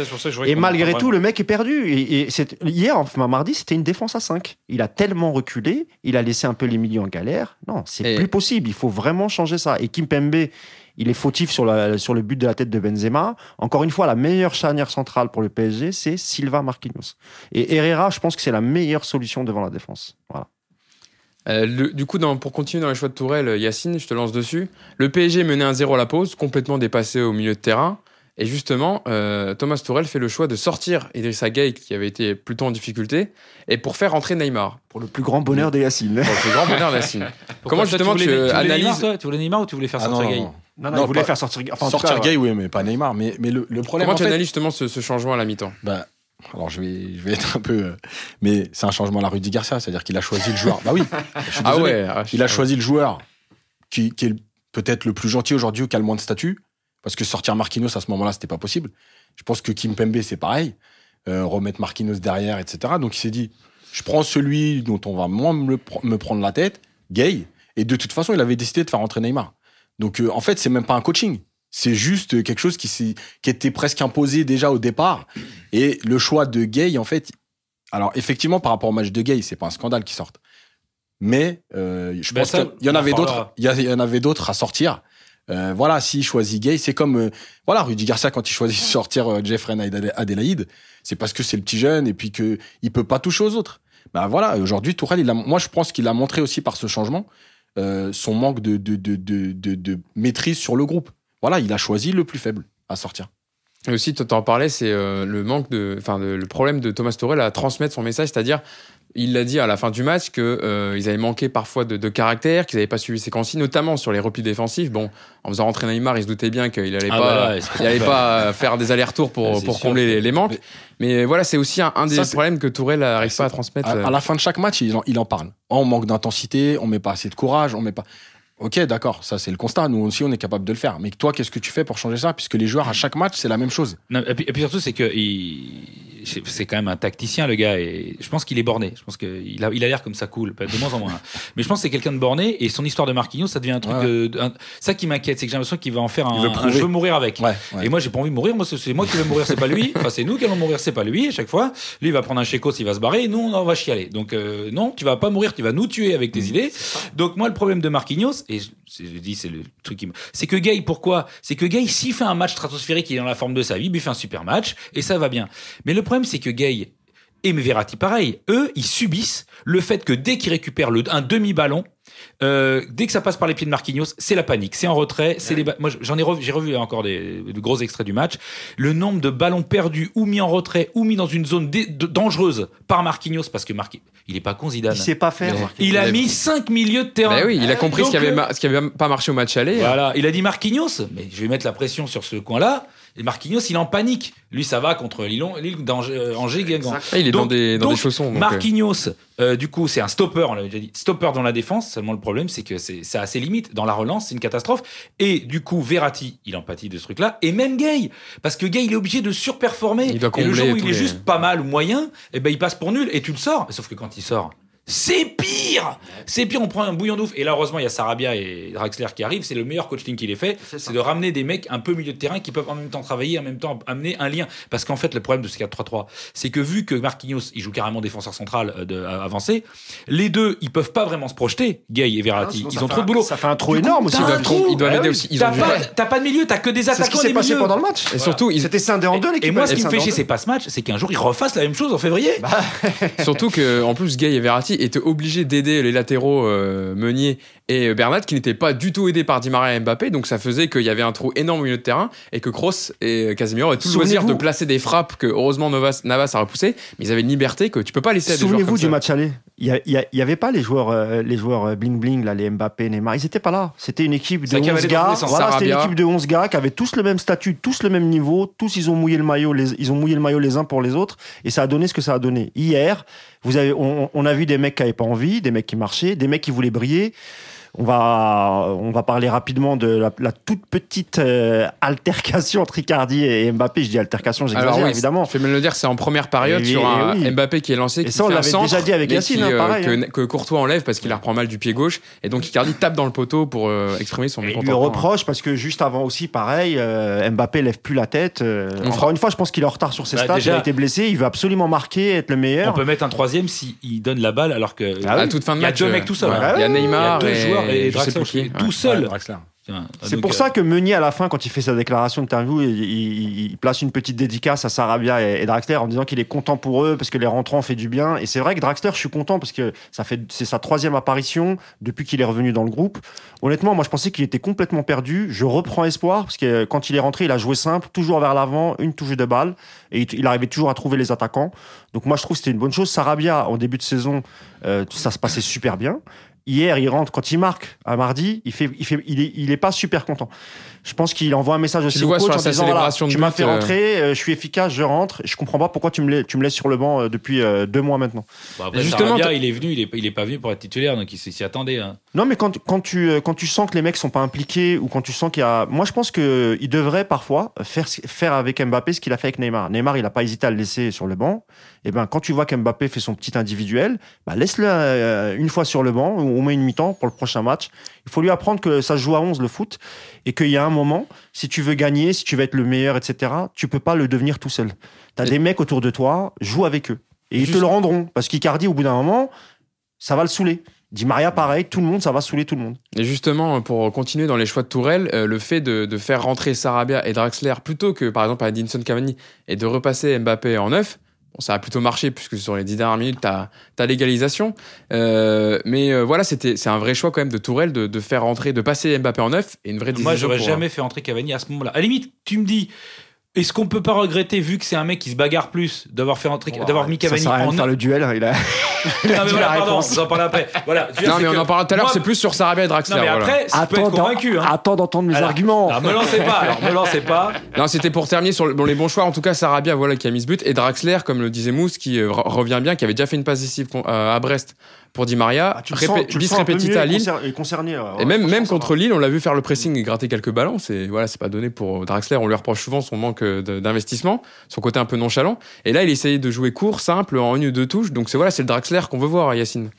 Et malgré tout, le mec est perdu. Et, et hier, enfin, mardi, c'était une défense à 5. Il a tellement reculé, il a laissé un peu les milieux en galère. Non, c'est Et- plus possible. Il faut vraiment changer ça. Et Kim Pembe, il est fautif sur, la- sur le but de la tête de Benzema. Encore une fois, la meilleure charnière centrale pour le PSG, c'est Silva Marquinhos. Et Herrera, je pense que c'est la meilleure solution devant la défense. Voilà. Euh, le- du coup, dans- pour continuer dans les choix de Tourelle, euh, Yacine, je te lance dessus. Le PSG menait 1-0 à la pause, complètement dépassé au milieu de terrain. Et justement, euh, Thomas Tourelle fait le choix de sortir Idrissa Gueye, qui avait été plutôt en difficulté, et pour faire entrer Neymar. Pour le plus grand bonheur de Yacine. Pour le plus grand bonheur d'Yacine. *laughs* Pourquoi Comment justement tu, tu, voulais, tu voulais analyses- Neymar, toi Tu voulais Neymar ou tu voulais faire Ah non, sortir non, Gay non. Non, non, Non, il voulait pas- faire sortir. Enfin, Sortir cas, Gay, oui, mais pas Neymar. Mais, mais le, le problème, Comment en tu fait, analyses justement ce, ce changement à la mi-temps? Bah, alors je vais, je vais être un peu, euh, mais c'est un changement à la Rudy Garcia, c'est-à-dire qu'il a choisi le joueur. Bah oui, je suis Ah ouais ah, Il a choisi le joueur qui, qui est peut-être le plus gentil aujourd'hui ou qui a le moins de statut. Parce que sortir Marquinhos à ce moment-là, c'était pas possible. Je pense que Kim Pembe, c'est pareil. Euh, remettre Marquinhos derrière, etc. Donc il s'est dit, je prends celui dont on va moins me, prendre la tête, Gay. Et de toute façon, il avait décidé de faire rentrer Neymar. Donc euh, en fait, c'est même pas un coaching. C'est juste quelque chose qui, était presque imposé déjà au départ. Et le choix de Gay, en fait, alors effectivement, par rapport au match de Gay, c'est pas un scandale qui sorte. Mais euh, je Ben pense qu'il y en on en avait d'autres. parlera. Il y, a- il y en avait d'autres à sortir. Euh, voilà, s'il choisit Gay, c'est comme euh, voilà Rudy Garcia quand il choisit de sortir euh, Jeffrey Adelaide, c'est parce que c'est le petit jeune et puis que il peut pas toucher aux autres. Bah voilà, aujourd'hui Tourelle, moi je pense qu'il a montré aussi par ce changement euh, son manque de, de, de, de, de, maîtrise sur le groupe. Voilà, il a choisi le plus faible à sortir. Et aussi, tu en parlais, c'est le manque de, enfin, le problème de Thomas Tuchel à transmettre son message, c'est-à-dire, il l'a dit à la fin du match que euh, ils avaient manqué parfois de, de caractère, qu'ils n'avaient pas suivi ses consignes, notamment sur les replis défensifs. Bon, en faisant rentrer Neymar, il se doutait bien qu'il allait Ah, pas, il allait pas faire des allers-retours pour, combler les, les manques. Mais, voilà, c'est aussi un, un des Ça, problèmes que Tourelle n'arrive pas à transmettre. À, euh. à la fin de chaque match, il en, il en parle. Oh, on manque d'intensité, on met pas assez de courage, on met pas. Ok, d'accord, ça c'est le constat. Nous aussi, on est capable de le faire. Mais toi, qu'est-ce que tu fais pour changer ça? Puisque les joueurs à chaque match, c'est la même chose. Non, et, puis, et puis surtout, c'est que il- c'est quand même un tacticien, le gars, et je pense qu'il est borné. Je pense qu'il a, il a l'air comme ça cool, de moins en moins. *laughs* Mais je pense que c'est quelqu'un de borné, et son histoire de Marquinhos, ça devient un truc. Ouais. euh, un- ça qui m'inquiète, c'est que j'ai l'impression qu'il va en faire un. Il veut un je veux mourir avec. Ouais. ouais. Et moi, j'ai pas envie de mourir. Moi, c'est- moi qui vais mourir, c'est pas lui. *laughs* Enfin, c'est nous qui allons mourir, c'est pas lui. À chaque fois, lui, il va prendre un chécos, il va se barrer. Et nous, on va chialer. Donc, euh, non, tu vas pas mourir, tu vas nous tuer avec tes idées. Donc, moi, le problème de Marquinhos, et je, dis, c'est le truc qui me. C'est que Gay, pourquoi? C'est que Gay, s'il fait un match stratosphérique, il est dans la forme de sa vie, il fait un super match, et ça va bien. Mais le problème, c'est que Gay et Verratti, pareil, eux, ils subissent le fait que dès qu'ils récupèrent le, un demi-ballon, euh, dès que ça passe par les pieds de Marquinhos, c'est la panique, c'est en retrait, c'est les moi j'en ai revu, j'ai revu encore des, de gros extraits du match, le nombre de ballons perdus ou mis en retrait ou mis dans une zone dangereuse par Marquinhos parce que Marquinhos, il est pas con Zidane. Il sait pas faire. Il a Il a- mis cinq milieux de terrain. Ben oui, il a compris ce qui avait, euh, ma- ce qui avait pas marché au match aller. Voilà, il a dit Marquinhos, mais je vais mettre la pression sur ce coin-là. Et Marquinhos, il est en panique. Lui, ça va contre Lille, Lille euh, Angers, Guingamp. Ah, il est dans des, dans donc, des chaussons. donc, euh, Marquinhos, euh, du coup, c'est un stopper, on l'avait déjà dit, stopper dans la défense. Seulement le problème, c'est que c'est c'est à ses limites. Dans la relance, c'est une catastrophe. Et du coup, Verratti, il empathie de ce truc-là. Et même Gay, parce que Gay, il est obligé de surperformer. Il doit et le jour où il est les- juste pas mal ou moyen, et ben il passe pour nul et tu le sors. Sauf que quand il sort. C'est pire C'est pire, on prend un bouillon d'ouf. Et là, heureusement, il y a Sarabia et Draxler qui arrivent. C'est le meilleur coaching qu'il ait fait. C'est de ramener des mecs un peu milieu de terrain qui peuvent en même temps travailler, en même temps amener un lien. Parce qu'en fait, le problème de ce 4-3-3, c'est que vu que Marquinhos, il joue carrément défenseur central euh, de, à- avancé, les deux, ils peuvent pas vraiment se projeter, Gay et Verratti. ils ont trop de un- boulot. Ça fait un trou coup, énorme aussi. Ils doivent, ils doivent Ah aider oui. aussi. Ils T'as pas, t'as pas de milieu, t'as que des C'est ce attaquants qui s'est passé milieux. pendant le match. Et surtout, ils- C'était scindé en deux. Et moi, ce qui me fait chier, c'est pas ce match, c'est qu'un jour, ils refassent la même chose en février. *laughs* Surtout que en plus Gay et Verratti étaient obligés d'aider les latéraux euh, Meunier et Bernat qui n'étaient pas du tout aidés par Di Maria et Mbappé donc ça faisait qu'il y avait un trou énorme au milieu de terrain et que Kroos et Casemiro avaient tout le loisir de placer des frappes que heureusement Navas, Navas a repoussé mais ils avaient une liberté que tu peux pas laisser à des joueurs Souvenez-vous du ça. match aller. Il y, avait pas les joueurs, euh, les joueurs bling bling là, les Mbappé, Neymar. Ils étaient pas là. C'était une équipe de Ça 11 cavalait dans tous gars. Voilà, c'était une équipe de 11 gars qui avaient tous le même statut, tous le même niveau. Tous ils ont mouillé le maillot. Les, ils ont mouillé le maillot les uns pour les autres. Et ça a donné ce que ça a donné. Hier, vous avez, on, on a vu des mecs qui avaient pas envie, des mecs qui marchaient, des mecs qui voulaient briller. On va, on va parler rapidement de la, la toute petite euh, altercation entre Icardi et Mbappé. Je dis altercation, Alors j'exagère oui, évidemment. je fais bien le dire, c'est en première période Et- sur et un oui. Mbappé qui est lancé, Et qui ça, on l'avait déjà dit avec Yacine, qui, hein, euh, pareil, que, hein. que Courtois enlève parce qu'il la reprend mal du pied gauche et donc Icardi tape dans le poteau pour euh, exprimer son Et il mécontentement. reproche parce que juste avant aussi, pareil, euh, Mbappé lève plus la tête. euh, On encore fera- une fois, je pense qu'il est en retard sur ses Bah, stats. déjà- il a été blessé. Il veut absolument marquer, être le meilleur. On peut mettre un troisième s'il donne la balle alors que. Ah à toute fin de Il y a match, deux mecs tout seuls, hein. Il y a Neymar Il y a deux joueurs et sais Draxler qui. tout Ouais. seul. Ouais, C'est pour euh, ça que Meunier, à la fin, quand il fait sa déclaration d'interview, il, il- il place une petite dédicace à Sarabia et, et Draxler en disant qu'il est content pour eux parce que les rentrants ont fait du bien. Et c'est vrai que Draxler, je suis content parce que ça fait c'est sa troisième apparition depuis qu'il est revenu dans le groupe. Honnêtement, moi, je pensais qu'il était complètement perdu. Je reprends espoir parce que quand il est rentré, il a joué simple, toujours vers l'avant, une touche de balle et il, il arrivait toujours à trouver les attaquants. Donc moi, je trouve que c'était une bonne chose. Sarabia, en début de saison, euh, ça se passait super bien. Hier, il rentre quand il marque à mardi, il fait, il fait, il est, est pas super content. Je pense qu'il envoie un message aussi le au vois coach sur en sa disant voilà, célébration de tu m'as fait euh, rentrer, euh, je suis efficace, je rentre. Je comprends pas pourquoi tu me, lais- tu me laisses sur le banc euh, depuis euh, deux mois maintenant. après, Justement, Sarabia, il est venu, il est, il est pas venu pour être titulaire, donc il s'y attendait. hein. Non, mais quand, quand, tu, quand tu sens que les mecs sont pas impliqués ou quand tu sens qu'il y a. Moi, je pense qu'il devrait parfois faire, faire avec Mbappé ce qu'il a fait avec Neymar. Neymar, il a pas hésité à le laisser sur le banc. Et ben, quand tu vois qu'Mbappé fait son petit individuel, bah, laisse-le euh, une fois sur le banc ou au moins une mi-temps pour le prochain match. Il faut lui apprendre que ça se joue à 11 le foot et qu'il y a un moment, si tu veux gagner, si tu veux être le meilleur, etc., tu peux pas le devenir tout seul. Tu as Et- des mecs autour de toi, joue avec eux. Et ils te le rendront. Parce qu'Icardi, au bout d'un moment, ça va le saouler. Di Maria, pareil, tout le monde, ça va saouler tout le monde. Et justement, pour continuer dans les choix de Tourelle, euh, le fait de, de faire rentrer Sarabia et Draxler plutôt que par exemple à Edinson Cavani et de repasser Mbappé en neuf, ça a plutôt marché puisque sur les dix dernières minutes, tu as, l'égalisation. Euh, mais euh, voilà, c'était c'est un vrai choix quand même de Tourelle de, de faire rentrer, de passer Mbappé en neuf et une vraie. Moi, j'aurais jamais fait entrer Cavani à ce moment-là. À la limite, tu me dis, est-ce qu'on peut pas regretter, vu que c'est un mec qui se bagarre plus, d'avoir fait entrer, d'avoir mis Ça Cavani sert à rien en de faire le duel. *laughs* Il a... Non, mais dit voilà, la pardon, réponse. on en parle après. Voilà. Je veux dire, Non, c'est mais on que en parlera tout à l'heure, moi- c'est plus sur Sarabia et Draxler. Non, mais voilà. après, tu peux être convaincu. Hein. attends d'entendre mes Alors, arguments. Alors, me lancez pas, alors, me lancez pas. *laughs* Non, c'était pour terminer sur le- bon, les bons choix. En tout cas, Sarabia, voilà, qui a mis ce but. Et Draxler, comme le disait Mousse, qui euh, re- revient bien, qui avait déjà fait une passe décisive con- euh, à Brest pour Di Maria. Ah, tu le sens, tu bis à Lille. concer- et concerné. ouais, Et même, même contre. Lille, on l'a vu faire le pressing et gratter quelques ballons. C'est voilà, c'est pas donné pour Draxler. On lui reproche souvent son manque euh, d'investissement, son côté un peu nonchalant. Et là, il essayait de jouer court, simple, en une ou deux touches. Donc c'est voilà, c'est le Draxler qu'on veut voir, Yacine.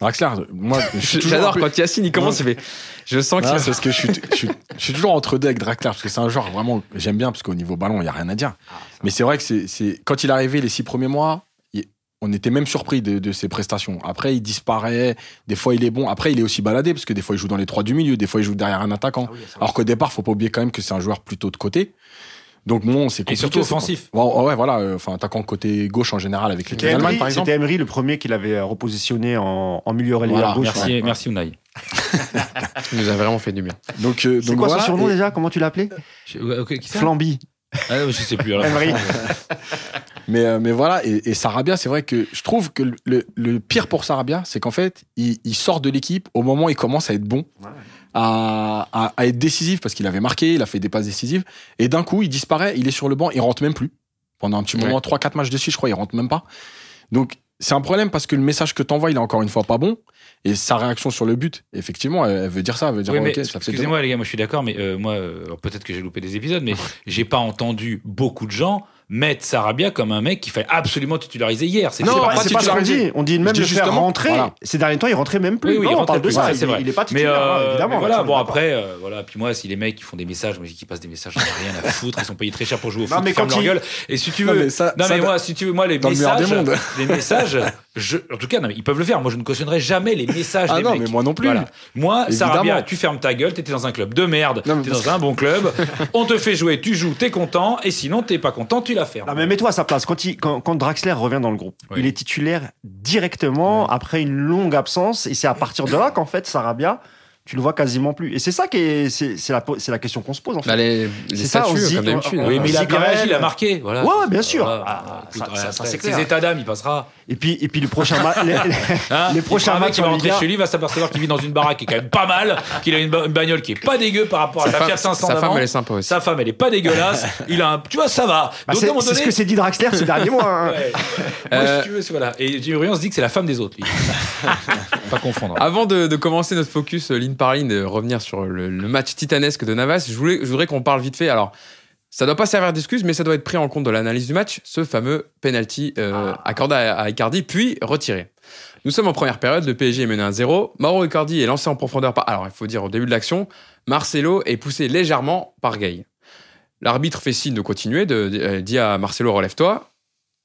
Draxler, moi, *laughs* J'adore peu- quand Yacine il commence, il fait. Je sens qu'il Non, va- c'est parce que je suis, je, suis, je suis toujours entre deux avec Draxler parce que c'est un joueur vraiment j'aime bien parce qu'au niveau ballon il y a rien à dire. Mais c'est vrai que c'est, quand il est arrivé les six premiers mois, on était même surpris de, de ses prestations. Après il disparaît, des fois il est bon. Après il est aussi baladé parce que des fois il joue dans les trois du milieu, des fois il joue derrière un attaquant. Alors qu'au départ faut pas oublier quand même que c'est un joueur plutôt de côté. Donc bon c'est Et surtout offensif. Ouais, ouais, voilà, euh, enfin attaquant côté gauche en général avec l'équipe d'Allemagne Emery, par exemple. c'était Emery le premier qui l'avait euh, repositionné en, en milieu relayeur Voilà, gauche. Merci, ouais. merci Unai. *laughs* il nous a vraiment fait du bien. Donc euh, C'est donc quoi voilà, son surnom et- déjà? Comment tu l'as appelé? Je- ouais, ok, qui ça? Flamby. Ah, Je sais plus. Emery. *laughs* Mais, euh, mais voilà, et, et Sarabia, c'est vrai que je trouve que le, le pire pour Sarabia, c'est qu'en fait, il, il sort de l'équipe au moment où il commence à être bon. à, à, à être décisif parce qu'il avait marqué, il a fait des passes décisives. Et d'un coup, il disparaît, il est sur le banc, il rentre même plus. Pendant un petit moment, trois, quatre matchs dessus, je crois, il rentre même pas. Donc, c'est un problème parce que le message que t'envoies, il est encore une fois pas bon. Et sa réaction sur le but, effectivement, elle, veut dire ça, elle veut dire Oui, mais ok, ça fait excusez-moi les gars, moi je suis d'accord, mais euh, moi euh, peut-être que j'ai loupé des épisodes, mais j'ai pas entendu beaucoup de gens mettre Sarabia comme un mec qu'il fallait absolument titulariser hier. C'est Non, c'est pas ce qu'on dit. On dit même dis faire rentrer. voilà. Ces derniers temps, il rentrait même plus. Oui, oui, Non, il on parle de plus, ça. c'est vrai. il est pas Mais, titulaire, euh, hein, évidemment. mais voilà, bon après, euh, voilà. Puis moi, si les mecs qui font des messages, moi je dis qu'ils passent des messages, j'en ai rien à foutre. Ils sont payés très cher pour jouer au Non, foot, mais ils ferment quand leur il- gueule. Et si tu Non, veux, mais ça- non ça mais doit- moi, si tu veux, moi les messages, les messages, je, en tout cas, non, mais ils peuvent le faire. Moi, je ne cautionnerai jamais les messages Ah des non, mecs. mais moi non plus. Voilà. Moi. Sarabia, tu fermes ta gueule, t'étais dans un club de merde, Non, mais t'es dans un bon club, on te fait jouer, tu joues, t'es content, et sinon t'es pas content, tu la fermes. Non, mais mets-toi à sa place. Quand, il, quand, quand Draxler revient dans le groupe, Oui. il est titulaire directement après une longue absence. Et c'est à partir de là qu'en fait, Sarabia, tu le vois quasiment plus. Et c'est ça qui est, c'est, c'est la, c'est la question qu'on se pose, en fait. Bah, les, les C'est ça, on statuts, se dit- comme d'habitude. on- Oui, mais il a Zigarel, bien réagi, il a marqué. Voilà. Ouais, bien sûr. Voilà. Ah, Écoute, ça- ça- ça, après, c'est ses clair. états d'âme, il passera. Et puis, et puis le prochain match, *laughs* les, les- Hein les prochains matchs qui va en rentrer chez lui, va s'apercevoir qu'il vit dans une baraque qui est quand même pas mal, qu'il a une, ba- une bagnole qui est pas dégueu par rapport à Sa Fiat 500 sa femme, elle est sympa aussi. Sa femme, elle est pas dégueulasse. *laughs* Il a un, tu vois, ça va. Bah, Donc, c'est, ce que s'est dit Draxler ces derniers mois. hein. *laughs* ouais. Moi, si tu veux, c'est- voilà. Et Jimmy Ryan se dit que c'est la femme des autres. pas confondre. Avant de, de commencer notre focus euh, ligne par ligne, de revenir sur le, le match titanesque de Navas, je, voulais, je voudrais qu'on parle vite fait. Alors, ça doit pas servir d'excuse, mais ça doit être pris en compte de l'analyse du match, ce fameux penalty euh, accordé à, à Icardi, puis retiré. Nous sommes en première période, le PSG est mené à 0. Mauro Icardi est lancé en profondeur par... Alors, il faut dire, au début de l'action, Marcelo est poussé légèrement par Gay. L'arbitre fait signe de continuer, de, de- euh, dit à Marcelo, relève-toi.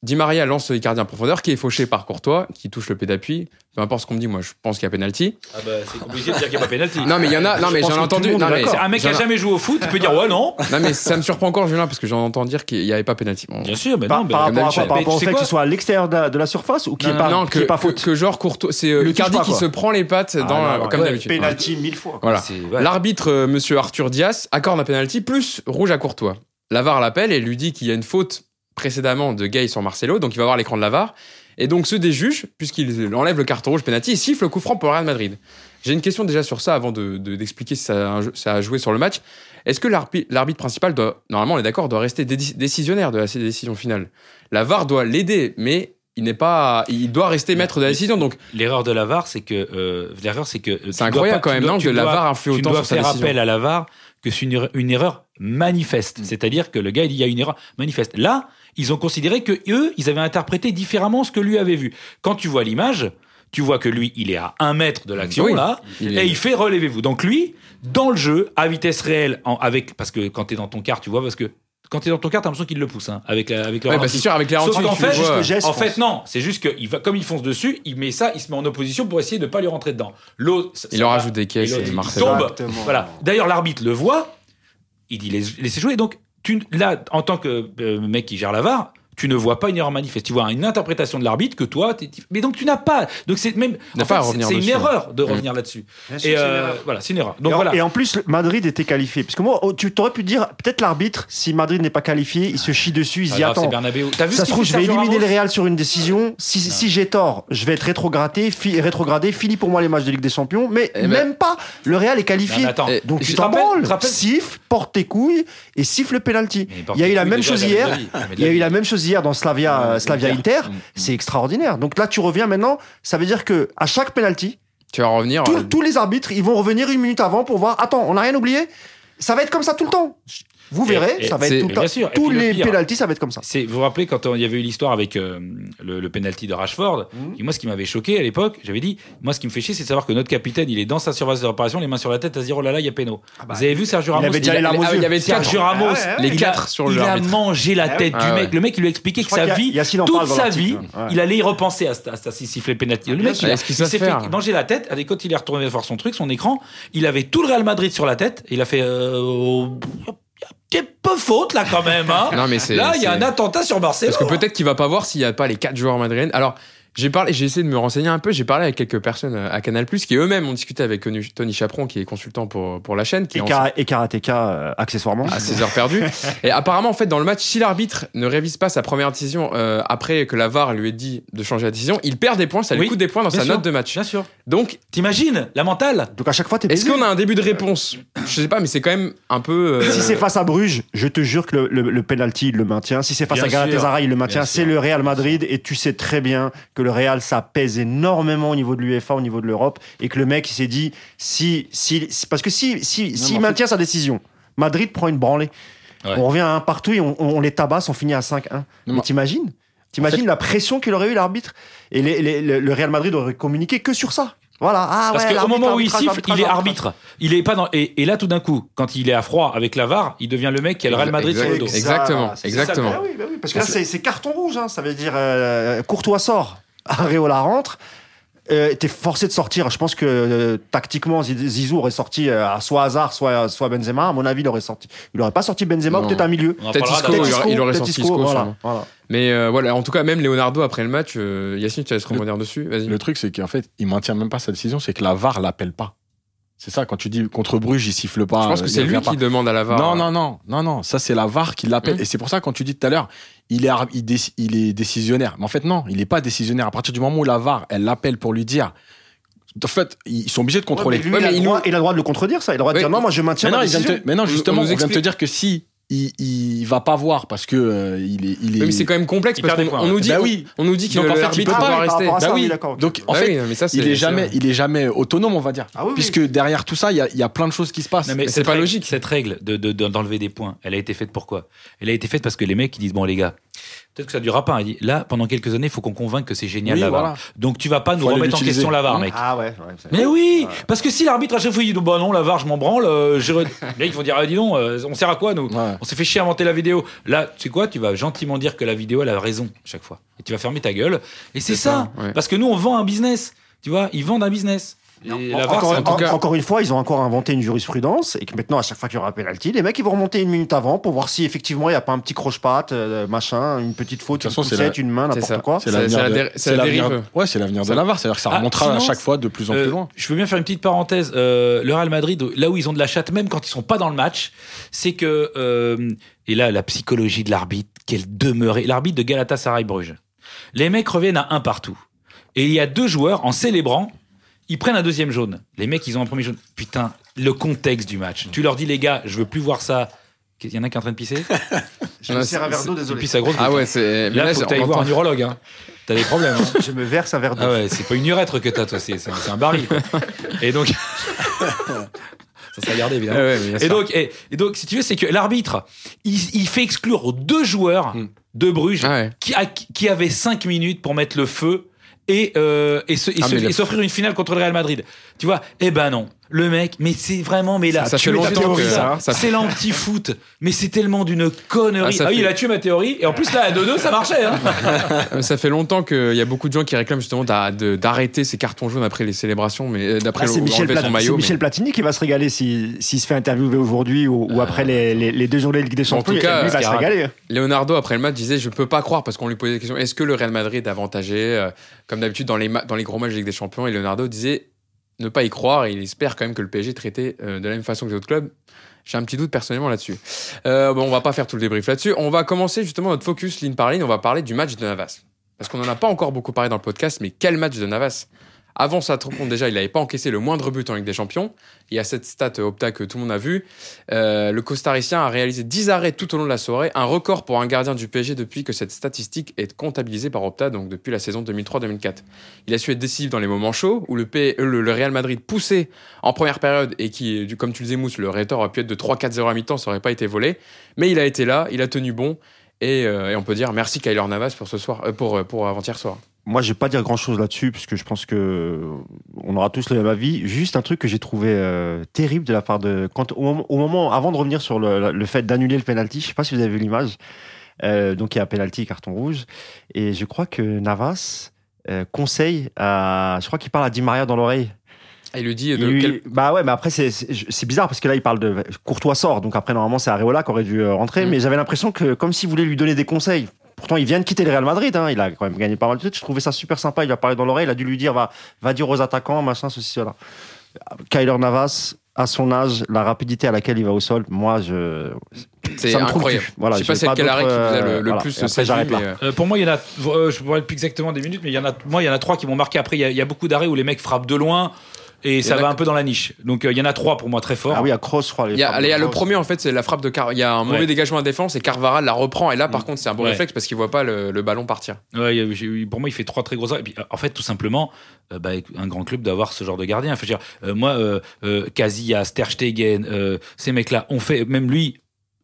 Di Maria lance Icardi en profondeur, qui est fauché par Courtois, qui touche le pied d'appui. Peu importe ce qu'on me dit, moi, je pense qu'il y a penalty. Ah bah, c'est compliqué de dire qu'il n'y a pas pénalty. Non, mais il y en a. Non, mais j'en ai que entendu. Non, mais, un mec qui a jamais joué au foot, il peut dire ouais, non. non, mais ça me surprend encore, Julien, parce que j'en entends dire qu'il n'y avait pas pénalty. Bon. Bien sûr, mais Par, non. mais- par rapport à d'habitude. quoi Par Mais rapport au fait quoi qu'il soit à l'extérieur de, de la surface ou qu'il est pas, non, qu'il que, pas que, faute que genre Courtois, c'est euh, Le Icardi qui se prend les pattes Ah, dans, non, comme ouais, d'habitude. Penalty mille fois. Voilà. L'arbitre, euh, monsieur Arthur Dias, accorde un penalty plus rouge à Courtois. Lavar l'appelle et lui dit qu'il y a une faute précédemment de Gay sur Marcelo, donc il va voir l'écran de Lavar. Et donc ceux des juges, puisqu'il enlève le carton rouge penalty, il siffle le coup franc pour le Real Madrid. J'ai une question déjà sur ça avant de- de- d'expliquer si ça a, ça a joué sur le match. Est-ce que l'arbi- l'arbitre principal doit, normalement on est d'accord, doit rester dé- décisionnaire de la décision finale? La VAR doit l'aider, mais il n'est pas, il doit rester maître de la décision. Donc L'erreur de la VAR, c'est que euh, l'erreur, c'est que tu c'est incroyable pas- quand même, dois- non, que la dois- VAR influe autant dois sur sa faire décision. appel à la VAR que c'est une, erreur- une erreur manifeste. Mm. C'est-à-dire que le gars, il dit il y a une erreur manifeste. Là, ils ont considéré que eux, ils avaient interprété différemment ce que lui avait vu. Quand tu vois l'image, tu vois que lui, il est à un mètre de l'action Oui. là, Il et il fait relevez-vous. Donc lui, dans le jeu, à vitesse réelle, en- avec parce que quand t'es dans ton quart, tu vois, parce que quand t'es dans ton quart, t'as l'impression qu'il le pousse hein, avec la, avec Ouais, bah, c'est sûr, avec les Sauf qu'en fait, juste geste, en fait, non, c'est juste que il va, comme il fonce dessus, il met ça, il se met en opposition pour essayer de pas lui rentrer dedans. L'autre, ça- il leur rajoute des caisses, et il tombe. Exactement. Voilà. D'ailleurs, l'arbitre le voit. Il dit laisse- laissez jouer. Donc, tu, là, en tant que euh, mec qui gère la VAR, tu ne vois pas une erreur manifeste. Tu vois une interprétation de l'arbitre que toi, t'es- mais donc tu n'as pas. Donc c'est même. N'a en pas à fait, revenir C'est une dessus. erreur de Mm. revenir là-dessus. Bien Et c'est une euh, erreur. voilà, c'est une erreur. Donc et, en, voilà. et en plus, Madrid était qualifié. Parce que moi, oh, tu t'aurais pu dire, peut-être l'arbitre, si Madrid n'est pas qualifié, il se chie dessus, il se dit grave, c'est attends. Bernabéu. T'as vu Ça se trouve, je vais éliminer le Real sur une décision. Si, si j'ai tort, je vais être rétrogradé, fi- rétrogradé, fini pour moi les matchs de Ligue des Champions. Mais Eh ben- même pas. Le Real est qualifié. Et- Donc tu te t'en branles. Siffle, porte tes couilles et siffle le penalty. Il y a eu la même chose hier. Il y a eu la même chose hier dans Slavia, Ouais, Slavia Inter. Inter. Mm. C'est extraordinaire. Donc là, tu reviens maintenant. Ça veut dire que à chaque penalty, Tu vas revenir. tous, euh, tous les arbitres, ils vont revenir une minute avant pour voir. Attends, on n'a rien oublié? Ça va être comme ça tout le temps. Vous Et- verrez, et ça va être tout le bien sûr. Et Tous le les pire- penalties, ça va être comme ça. Vous vous rappelez quand il y avait eu l'histoire avec euh, le, le penalty de Rashford et Moi, ce qui m'avait choqué à l'époque, j'avais dit, moi, ce qui me fait chier, c'est de savoir que notre capitaine, il est dans sa surface de réparation, les mains sur la tête, à se dire, oh là là, il y a péno. bah, vous avez vu Sergio il Ramos avait déjà il, les larmes aux ah, yeux. il y avait Sergio. Ramos, ouais, ouais. Les il quatre a, sur il le a arbitre. mangé la Ah tête ouais. du Ah mec. Le mec, il lui a expliqué que sa a- vie, toute sa vie, il allait y repenser à, siffler le penalty. Le mec, il, a- il s'est fait manger la tête. Et quand il est retourné voir son truc, son écran, il avait tout le Real Madrid sur la tête. Et il a fait, a peu faute là quand même. Hein. Non, mais c'est. Là, il y a un attentat sur Barcelone. Parce que peut-être qu'il va pas voir s'il y a pas les quatre joueurs madrilènes. Alors, J'ai parlé, j'ai essayé de me renseigner un peu. J'ai parlé avec quelques personnes euh, à Canal qui eux-mêmes ont discuté avec Tony- Chaperon, qui est consultant pour pour la chaîne, qui Et, est en- et karatéka, euh, accessoirement. à ses heures perdues. *laughs* Et apparemment, en fait, dans le match, si l'arbitre ne révise pas sa première décision euh, après que la VAR lui ait dit de changer la décision, il perd des points, ça lui Oui, coûte des points dans sa sûr. note de match. Bien sûr. Donc, T'imagines la mentale Donc à chaque fois, t'es est-ce qu'on a un début de réponse? Je sais pas, mais c'est quand même un peu. euh, Si c'est face à Bruges, je te jure que le, le, le penalty, il le maintient. Si c'est face Bien à Galatasaray, il le maintient. C'est le Real Madrid et tu sais très bien que le Real, ça pèse énormément au niveau de l'UEFA, au niveau de l'Europe et que le mec, il s'est dit, si, si, parce que si, si, s'il maintient sa décision, Madrid prend une branlée. Ouais. On revient à un partout et on, on les tabasse, on finit à 5-1. Mais mais- t'imagines? T'imagines la pression qu'il aurait eu l'arbitre? Et les- les- le, le Real Madrid aurait communiqué que sur ça. Voilà. Ah, Parce ouais, qu'au moment où il siffle, il est arbitre. Il est pas dans. Et, et là, tout d'un coup, quand il est à froid avec la VAR, il devient le mec qui a le Real Madrid sur le dos. Exact. Exactement, ça. exactement. Bah oui, bah oui, parce que là, c'est c'est carton rouge. hein. Ça veut dire euh, Courtois sort, Areola rentre. Euh, T'es forcé de sortir. Je pense que euh, tactiquement, Ziz- Zizou aurait sorti euh, à soit Hazard, soit, soit Benzema. À mon avis, il aurait sorti. Il aurait pas sorti Benzema, Non. peut-être un milieu. Peut-être Isco, il aurait- il aurait peut-être sorti Isco, Isco, voilà, sûrement. voilà. Mais euh, voilà, en tout cas, même Leonardo après le match, euh, Yacine, tu te laisses rebondir dessus. Vas-y. Le truc, c'est qu'en fait, il maintient même pas sa décision, c'est que la VAR l'appelle pas. C'est ça, quand tu dis contre Bruges, il siffle pas. Je pense que euh, c'est lui pas. qui demande à la VAR. Non, non, non, non, non, ça c'est la VAR qui l'appelle. Hum. Et c'est pour ça, quand tu dis tout à l'heure, il est, il, est décisionnaire. Mais en fait, non, il n'est pas décisionnaire. À partir du moment où la VAR, elle l'appelle pour lui dire. En fait, ils sont obligés de contrôler. Ouais, mais lui, Ouais, il, a le il droit, nous- il a le droit de le contredire, ça. Il a le droit de Ouais, dire non, moi je maintiens mais, non, ma il vient de décision. te- mais non, On- justement, on on, vient de te dire que si il, il va pas voir parce que euh, il est, il est. Oui, mais c'est quand même complexe parce qu'on nous dit, Bah oui. on nous dit Donc, en fait, il peut pas, rester. rapport à ça, Bah oui. Donc en Bah fait, oui, non, mais ça, c'est- il est jamais, vrai. il est jamais autonome, on va dire. Ah oui, oui. Puisque derrière tout ça, il y a, il y a plein de choses qui se passent. Non, mais Mais c'est cette pas règle- logique. Cette règle de, de- de- d'enlever des points, elle a été faite pourquoi? Elle a été faite parce que les mecs ils disent bon les gars, peut-être que ça durera pas. Il dit là pendant quelques années, il faut qu'on convainque que c'est génial Oui, la VAR. voilà. Donc tu vas pas nous remettre en question la VAR, Hein mec. Ah ouais, Mais oui, parce que si l'arbitre à chaque fois il dit bah non la VAR je m'en branle, euh, re- *laughs* là ils vont dire ah, dis donc, euh, on sert à quoi nous Ouais. On s'est fait chier à inventer la vidéo. Là, tu sais quoi Tu vas gentiment dire que la vidéo elle a raison chaque fois. Et tu vas fermer ta gueule. Et c'est C'est ça, ça, ouais. parce que nous on vend un business. Tu vois, ils vendent un business. Et la VAR, encore, en- cas- une fois, ils ont encore inventé une jurisprudence et que maintenant, à chaque fois qu'il y aura un penalty, les mecs ils vont remonter une minute avant pour voir si effectivement il n'y a pas un petit croche-patte, euh, machin, une petite faute, une poussette, une main, c'est n'importe ça. quoi. C'est l'avenir de- la. Ouais, c'est l'avenir de Ça- la VAR. C'est-à-dire que ça Ah, remontera sinon, à chaque fois de plus en Euh, plus loin. Je veux bien faire une petite parenthèse. Euh, le Real Madrid, là où ils ont de la chatte, même quand ils sont pas dans le match, c'est que euh, et là la psychologie de l'arbitre, qu'elle demeurait, l'arbitre de Galatasaray Bruges. Les mecs reviennent à un partout, et il y a deux joueurs en célébrant, ils prennent un deuxième jaune. Les mecs, ils ont un premier jaune. Putain, le contexte du match. Tu leur dis les gars, je veux plus voir ça. Il y en a qui est en train de pisser? *laughs* Je me sers un verre d'eau, désolé. pisse à grosse. Ah ouais, c'est. Là, là, faut c'est- que voir un urologue. Hein. T'as des problèmes. Hein. Je me verse un verre d'eau. Ah ouais, c'est pas une urètre que t'as, toi, c'est un, un baril. quoi. Et donc. *laughs* ça serait gardé, évidemment. Ouais, ouais, bien Et sûr. donc, et, et donc, si tu veux, c'est que l'arbitre, il, il fait exclure deux joueurs Hmm. de Bruges Ah ouais. qui, a- qui avaient cinq minutes pour mettre le feu et, euh, et, se- et Ah, et s'offrir une finale contre le Real Madrid. Tu vois? Eh ben non. Le mec, mais c'est vraiment, mais là, Ça fait ta théorie, ça. ça- c'est l'anti-foot. Mais c'est tellement d'une connerie. Ah, Ah, oui, fait- il a tué ma théorie. Et en plus, là, à 2-2, ça marchait. Hein. *laughs* Ça fait longtemps qu'il y a beaucoup de gens qui réclament justement d'arrêter ces cartons jaunes après les célébrations, mais euh, d'après Ah, Michel, Plat- son c'est maillot. Michel mais- Platini qui va se régaler s'il s'il se fait interviewer aujourd'hui ou, ou après les, les- les deux journées de Ligue des En Champions. tout cas, lui, il va se régaler. Leonardo, après le match, disait Je peux pas croire, parce qu'on lui posait des questions est-ce que le Real Madrid est avantagé euh, Comme d'habitude, dans les, dans les gros matchs de Ligue des Champions, et Leonardo disait ne pas y croire, et il espère quand même que le PSG est traité euh, de la même façon que les autres clubs. J'ai un petit doute personnellement là-dessus. Euh, bon, on va pas faire tout le débrief là-dessus. On va commencer justement notre focus ligne par ligne. On va parler du match de Navas. Parce qu'on n'en a pas encore beaucoup parlé dans le podcast, mais quel match de Navas? Avant sa rencontre, déjà, il n'avait pas encaissé le moindre but en Ligue des Champions. Il y a cette stat euh, Opta que tout le monde a vu. Euh, le costaricien a réalisé 10 arrêts tout au long de la soirée, un record pour un gardien du PSG depuis que cette statistique est comptabilisée par Opta, donc depuis la saison 2003-2004. Il a su être décisif dans les moments chauds, où le, Real Madrid poussait en première période et qui, comme tu le disais, Mousse, le Rétor aurait pu être de 3-4-0 à mi-temps, ça aurait pas été volé. Mais il a été là, il a tenu bon. Et, euh, et on peut dire merci Kyler Navas pour, euh, pour avant-hier soir. Moi, je vais pas dire grand chose là-dessus, puisque je pense que on aura tous le même avis. Juste un truc que j'ai trouvé euh, terrible de la part de. Quand, au, moment, au moment- avant de revenir sur le, le fait d'annuler le penalty, je sais pas si vous avez vu l'image. Euh, donc, il y a penalty, carton rouge. Et je crois que Navas euh, conseille à. Je crois qu'il parle à Di Maria dans l'oreille. Il lui dit de lui- quel- Bah ouais, mais après, c'est- bizarre parce que là, il parle de. Courtois sort, donc après, normalement, c'est Areola qui aurait dû rentrer. Mm. Mais j'avais l'impression que, comme s'il voulait lui donner des conseils Pourtant, il vient de quitter le Real Madrid. Hein. Il a quand même gagné pas mal de trucs. Je trouvais ça super sympa. Il a parlé dans l'oreille. Il a dû lui dire va, va dire aux attaquants, machin, ceci, cela. Kyler Navas, à son âge, la rapidité à laquelle il va au sol, moi, je. C'est ça me trouve incroyable. Voilà, je sais pas c'est quel arrêt qui vous a le, euh, le voilà. plus séduit, j'arrête là. mais, euh, Euh, pour moi, il y en a. euh, je ne pourrais plus exactement des minutes, mais il y en a. Moi, il y en a trois qui m'ont marqué. Après, il y, a- il y a beaucoup d'arrêts où les mecs frappent de loin et ça va un peu dans la niche. Donc, euh, il y en a trois pour moi très forts. Ah oui, à Cross, je crois. les Il y a, frappes de il y a le premier en fait c'est la frappe de Car. Il y a un mauvais dégagement à défense et Carvara la reprend et là par contre c'est un bon réflexe parce qu'il voit pas le, ballon partir. Ouais, pour moi, il fait trois très gros. Et puis, en fait, tout simplement, euh, bah, un grand club d'avoir ce genre de gardien. Euh, moi, euh, euh, Casillas, Ter Stegen, euh, ces mecs-là, on fait, même lui,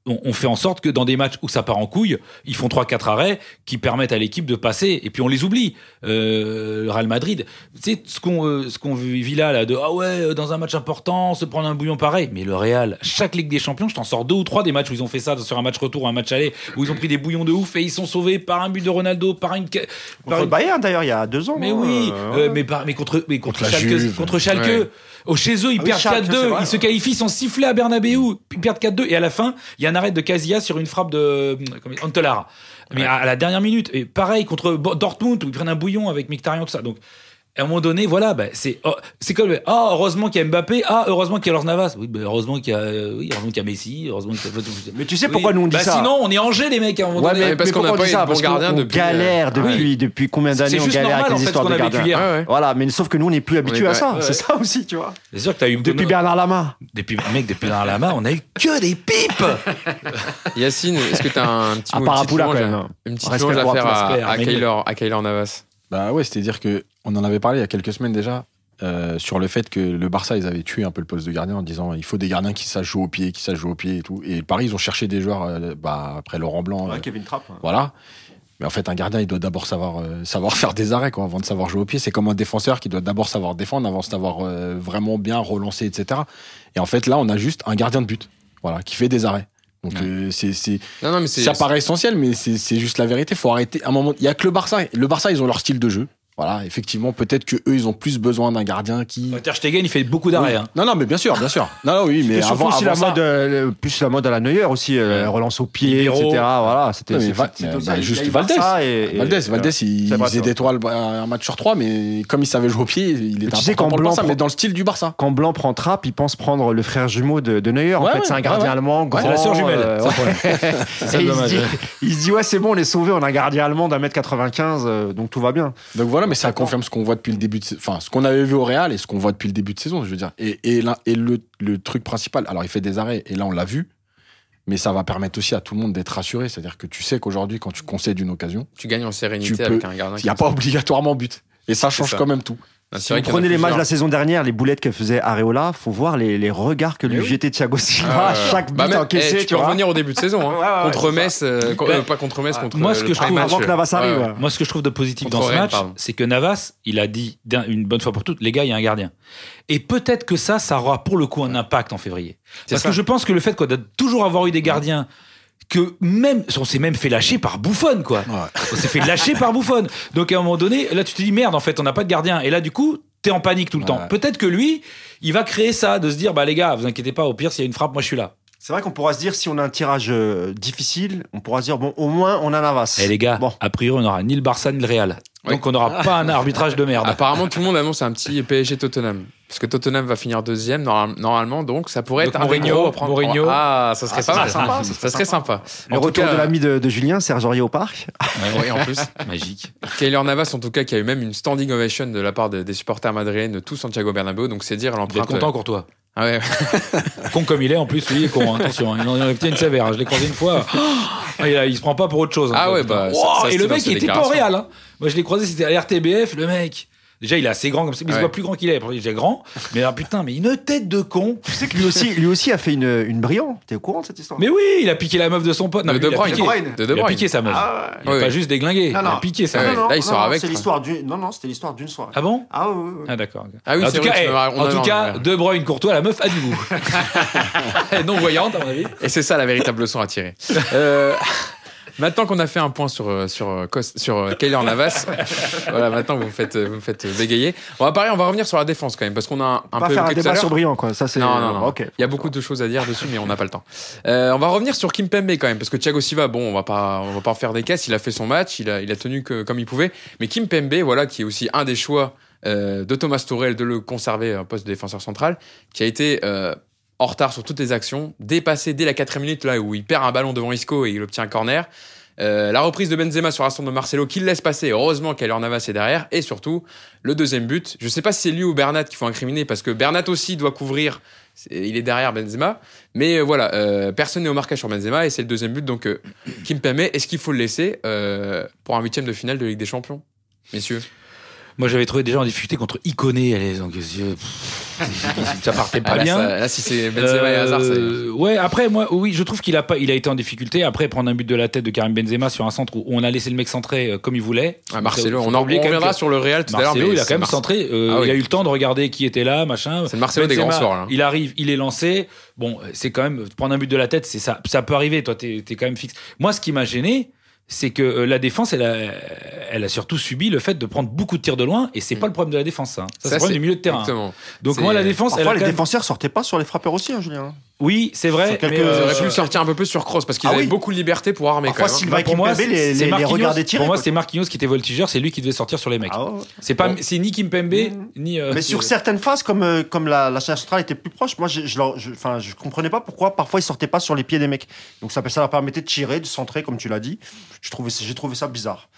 on, on fait en sorte que dans des matchs où ça part en couille, ils font trois, quatre arrêts qui permettent à l'équipe de passer. Et puis on les oublie. Euh, le Real Madrid, tu sais ce qu'on euh, ce qu'on vit là, là, de ah ouais, euh, dans un match important, se prendre un bouillon pareil. Mais le Real, chaque Ligue des Champions, je t'en sors deux ou trois des matchs où ils ont fait ça sur un match retour, ou un match aller, où ils ont pris des bouillons de ouf et ils sont sauvés par un but de Ronaldo, par une Contre par le une Bayern, d'ailleurs, il y a deux ans. mais hein, oui, euh, euh, ouais. mais, par- mais contre, mais contre, Contre la Schalke, Juve. contre Schalke, Ouais. Au chez eux, ils Ah oui, perdent Schalke, c'est 4-2, vrai, ils se qualifient, ils sont sifflés à Bernabeu, ils perdent 4-2, et à la fin, il y a un arrêt de Casillas sur une frappe de dire, Huntelaar. Mais à, à la dernière minute, et pareil contre Dortmund, où ils prennent un bouillon avec Mkhitaryan, tout ça. Donc, à un moment donné, voilà, bah, c'est oh, c'est comme ah heureusement qu'il y a Mbappé, ah heureusement qu'il y a Lors Navas, oui, bah, heureusement qu'il y a euh, oui, heureusement qu'il y a Messi, heureusement qu'il y a Mais tu sais Oui. pourquoi nous on dit bah, ça Sinon, on est Angers les mecs à un moment Ouais, donné. mais, parce mais qu'on n'a pas dit eu ça bon Parce gardien qu'on depuis, galère euh, depuis, depuis combien C'est d'années on galère normal, avec en les fait, histoires de vécu gardiens. hier. Ouais, ouais. Voilà, mais sauf que nous on n'est plus habitués à ça. ouais. C'est ça aussi, tu vois. C'est sûr que t'as eu Depuis Bernard Lama. Depuis, mec, depuis Bernard Lama, on a eu que des pipes. Yacine, est-ce que tu as un petit À mot, à faire à Kaylor Navas Bah ouais, c'est-à-dire que on en avait parlé il y a quelques semaines déjà euh, sur le fait que le Barça ils avaient tué un peu le poste de gardien en disant il faut des gardiens qui sachent jouer au pied, qui sachent jouer au pied et tout. Et Paris ils ont cherché des joueurs euh, bah, après Laurent Blanc, euh, Kevin Trapp. voilà. Mais en fait un gardien il doit d'abord savoir euh, savoir *laughs* faire des arrêts quoi avant de savoir jouer au pied. C'est comme un défenseur qui doit d'abord savoir défendre avant de savoir euh, vraiment bien relancer etc. Et en fait là on a juste un gardien de but, voilà, qui fait des arrêts. Donc Ouais. euh, c'est c'est Non, non, mais c'est. ça paraît essentiel, mais c'est c'est juste la vérité. Faut arrêter. À un moment, il y a que le Barça. Le Barça, ils ont leur style de jeu. Voilà, effectivement, peut-être que eux, ils ont plus besoin d'un gardien qui. Ter Stegen, il fait beaucoup d'arrêts. Oui. hein. Non, non, mais bien sûr, bien sûr. Non, non, oui, mais avant, aussi avant la ça- mode, euh, plus la mode à la Neuer aussi, euh, relance au pied, etc. Voilà, c'était bah, juste Il Valdez. Et- et- Valdez, Valdez, il vrai, faisait c'est vrai. d'étoiles un match sur trois, mais comme il savait jouer au pied, il était tu sais, quand Blanc prend- mais dans le style du Barça. Quand Blanc prend Trapp, il pense prendre le frère jumeau de, de Neuer. En Ouais, fait, ouais, c'est un gardien allemand, grand. C'est la sœur jumelle. euh, *laughs* *laughs* il, se dommage. dit, il se dit, ouais, c'est bon, on est sauvé, on a un gardien allemand d'un mètre 95, euh, donc tout va bien. Donc voilà, mais ça confirme ce qu'on voit depuis le début de, enfin, ce qu'on avait vu au Real et ce qu'on voit depuis le début de saison, je veux dire. Et, et là, et le, le truc principal, alors il fait des arrêts, et là on l'a vu, mais ça va permettre aussi à tout le monde d'être rassuré. C'est-à-dire que tu sais qu'aujourd'hui, quand tu concèdes une occasion, Tu gagnes en sérénité peux- avec un gardien. il n'y a pas obligatoirement but. Et ça change ça. quand même tout. Ça. Si vous prenez les matchs de la saison dernière, les boulettes que faisait Areola, faut voir les, les regards que lui oui. jetait Thiago Silva Ah, à chaque but Bah, même, encaissé. eh, tu tu peux revenir au début de saison, *laughs* hein. Ouais, ouais, contre Metz, euh, Bah, euh, pas contre Metz, contre moi, ce que je trouve-. Avant que Navas arrive. Ouais, ouais. ouais. Moi, ce que je trouve de positif Contre dans ce Rennes, match, c'est que Navas, il a dit une bonne fois pour toutes, les gars, il y a un gardien. Et peut-être que ça, ça aura pour le coup un impact en février. Parce ça. que je pense que le fait quoi, de toujours avoir eu des gardiens que même on s'est même fait lâcher par Bouffon quoi. On s'est fait lâcher par Bouffon. Donc à un moment donné, là tu te dis merde en fait, on n'a pas de gardien et là du coup, t'es en panique tout le temps. Ouais. Peut-être que lui, il va créer ça de se dire bah les gars, vous inquiétez pas, au pire s'il y a une frappe, moi je suis là. C'est vrai qu'on pourra se dire, si on a un tirage euh, difficile, on pourra se dire, bon, au moins, on a Navas. Et les gars, Bon. a priori on n'aura ni le Barça ni le Real. Ouais. Donc on n'aura pas un arbitrage de merde. Apparemment, tout le monde annonce un petit PSG Tottenham. Parce que Tottenham va finir deuxième, normal- normalement, donc ça pourrait Donc être un des Mourinho, prendre. Mourinho. Ah, ça serait Ah, ça pas mal. serait sympa, ça serait sympa. Le En retour cas, de l'ami de, de Julien, Serge Aurier au parc. Oui, en plus. *laughs* Magique. Kaylor Navas, en tout cas, qui a eu même une standing ovation de la part de- des supporters madriennes de tout Santiago Bernabéu. Donc, c'est dire l'empreinte. content Courtois Ah ouais. *laughs* Con comme il est, en plus, lui, il est con, hein, attention, hein, il en obtient une sévère. hein, Je l'ai croisé une fois. *gasps* Ah, il, a- il se prend pas pour autre chose. hein, Ah ouais, bah, ça- Wow, ça, et le mec, il était pas au. Real. Moi, je l'ai croisé, c'était à RTBF, le mec. Déjà, il est assez grand comme ça, mais il se Ouais. voit plus grand qu'il est. Il est déjà grand. Mais ah, putain, mais une tête de con. Tu sais que lui aussi, lui aussi a fait une, une brillante. T'es au courant de cette histoire? Mais oui, il a piqué la meuf de son pote. Non, De De il a Bruyne. piqué. De Bruyne. De Il a piqué sa meuf. Ah, Il a Oui, pas oui. juste déglingué. Non, Il a piqué sa meuf. Là, il sort avec, C'est quoi. l'histoire d'une. Non, non, c'était l'histoire d'une soirée. Ah bon? Ah ouais, ouais, ouais. Ah d'accord. Ah oui, en c'est tout vrai, cas, tu eh, en a- tout a- cas, De Bruyne, Courtois, la meuf a du goût. *laughs* *laughs* non voyante à mon avis. Et c'est ça la véritable leçon à tirer. Euh, *laughs* Maintenant qu'on a fait un point sur euh, sur euh, sur euh, Kyler Navas, *laughs* voilà, maintenant vous me faites vous me faites bégayer. On va parler, on va revenir sur la défense quand même parce qu'on a un, peu faire un débat sur Briand, quoi. Ça, c'est. Non, non, non. Ok. Il y a beaucoup de choses à dire dessus, mais on n'a pas le temps. Euh, on va revenir sur Kim Pembe quand même, parce que Thiago Silva, bon, on va pas, on va pas en faire des caisses. Il a fait son match, il a, il a tenu que, comme il pouvait. Mais Kim Pembe, voilà, qui est aussi un des choix euh, de Thomas Tourel de le conserver un poste de défenseur central, qui a été euh, en retard sur toutes les actions, dépassé dès la quatrième minute là où il perd un ballon devant Isco et il obtient un corner. Euh, la reprise de Benzema sur centre de Marcelo qui le laisse passer. Heureusement qu'Aler Navas est derrière. Et surtout, le deuxième but. Je sais pas si c'est lui ou Bernat qu'il faut incriminer parce que Bernat aussi doit couvrir. Il est derrière Benzema. Mais euh, voilà, euh, personne n'est au marquage sur Benzema et c'est le deuxième but. Donc, euh, Kim Pembe, est-ce qu'il faut le laisser euh, pour un huitième de finale de Ligue des Champions Messieurs? Moi, j'avais trouvé déjà en difficulté contre Iconé. Allez, donc, euh, ça partait pas Ah, là, bien. ça- là, si c'est Benzema et Hazard, ça y est. Euh, ouais, après, moi, oui, je trouve qu'il a pas, il a été en difficulté. Après, prendre un but de la tête de Karim Benzema sur un centre où on a laissé le mec centrer euh, comme il voulait. Ah, Marcelo, on en reviendra sur le Real tout à l'heure. Marcelo, il a quand c'est même centré. euh, Ah oui. Il a eu le temps de regarder qui était là, machin. C'est le Marcelo des grands soirs, là. Il arrive, il est lancé. Bon, c'est quand même prendre un but de la tête, c'est ça. Ça peut arriver. Toi, t'es es quand même fixe. Moi, ce qui m'a gêné, c'est que euh, la défense, elle a, elle a surtout subi le fait de prendre beaucoup de tirs de loin, et c'est pas le problème de la défense, ça. Ça, c'est le problème du milieu de terrain. Exactement. Donc moi, la défense, elle a les même- défenseurs sortaient pas sur les frappeurs aussi, hein, Julien. Oui, c'est vrai. Quelques- mais, euh, Ils auraient pu sortir un peu plus sur Cross parce qu'ils Ah avaient oui. beaucoup de liberté pour armer quand Parfois, même. Silva Bah, pour moi, Kimpembe, les, c'est les, les Marquinhos- regarder tirer. Pour moi, c'est Marquinhos qui était voltigeur, c'est lui qui devait sortir sur les mecs. Ah ouais. C'est pas, Bon. c'est ni Kimpembe, Mhm. ni. euh, Mais sur certaines phases, comme, euh, comme la, la charge centrale était plus proche, moi, je, je, enfin, je comprenais pas pourquoi parfois ils sortaient pas sur les pieds des mecs. Donc ça, ça leur permettait de tirer, de centrer, comme tu l'as dit. Je trouvais, j'ai trouvé ça bizarre.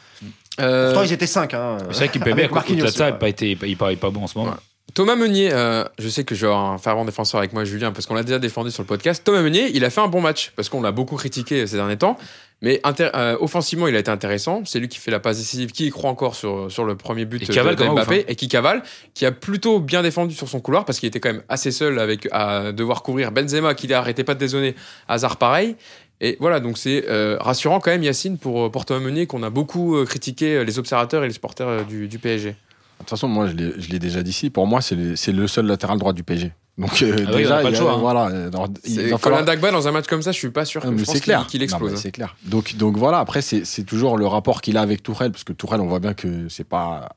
Euh, Pourtant, ils étaient 5. Hein, C'est vrai qu'il avec à Marquinhos, de ça, il pas été, il paraît pas bon en ce moment. Thomas Meunier, euh, je sais que je vais avoir un fervent défenseur avec moi, Julien, parce qu'on l'a déjà défendu sur le podcast. Thomas Meunier, il a fait un bon match, parce qu'on l'a beaucoup critiqué ces derniers temps. Mais euh, offensivement, il a été intéressant. C'est lui qui fait la passe décisive, qui y croit encore sur, sur le premier but Et de, cavale Mbappé, ouf, hein. et qui cavale, qui a plutôt bien défendu sur son couloir, parce qu'il était quand même assez seul avec, à devoir couvrir Benzema, qui arrêtait pas de dézonner, Hazard pareil. Et voilà, donc c'est euh, rassurant quand même, Yacine, pour, pour Thomas Meunier, qu'on a beaucoup euh, critiqué euh, les observateurs et les supporters euh, du, du PSG. De toute façon, moi, je l'ai- déjà dit ici. Pour moi, c'est le, le seul latéral droit du PSG. Donc, euh, Ah oui, déjà, pas il a- choix, hein. Voilà. alors, il Colin falloir- Dagba, dans un match comme ça, je suis pas sûr que je pense qu'il clair. qu'il Non, explose. hein. C'est clair. Donc, donc voilà. Après, c'est toujours le rapport qu'il a avec Tourelle, parce que Tourelle, on voit bien que c'est pas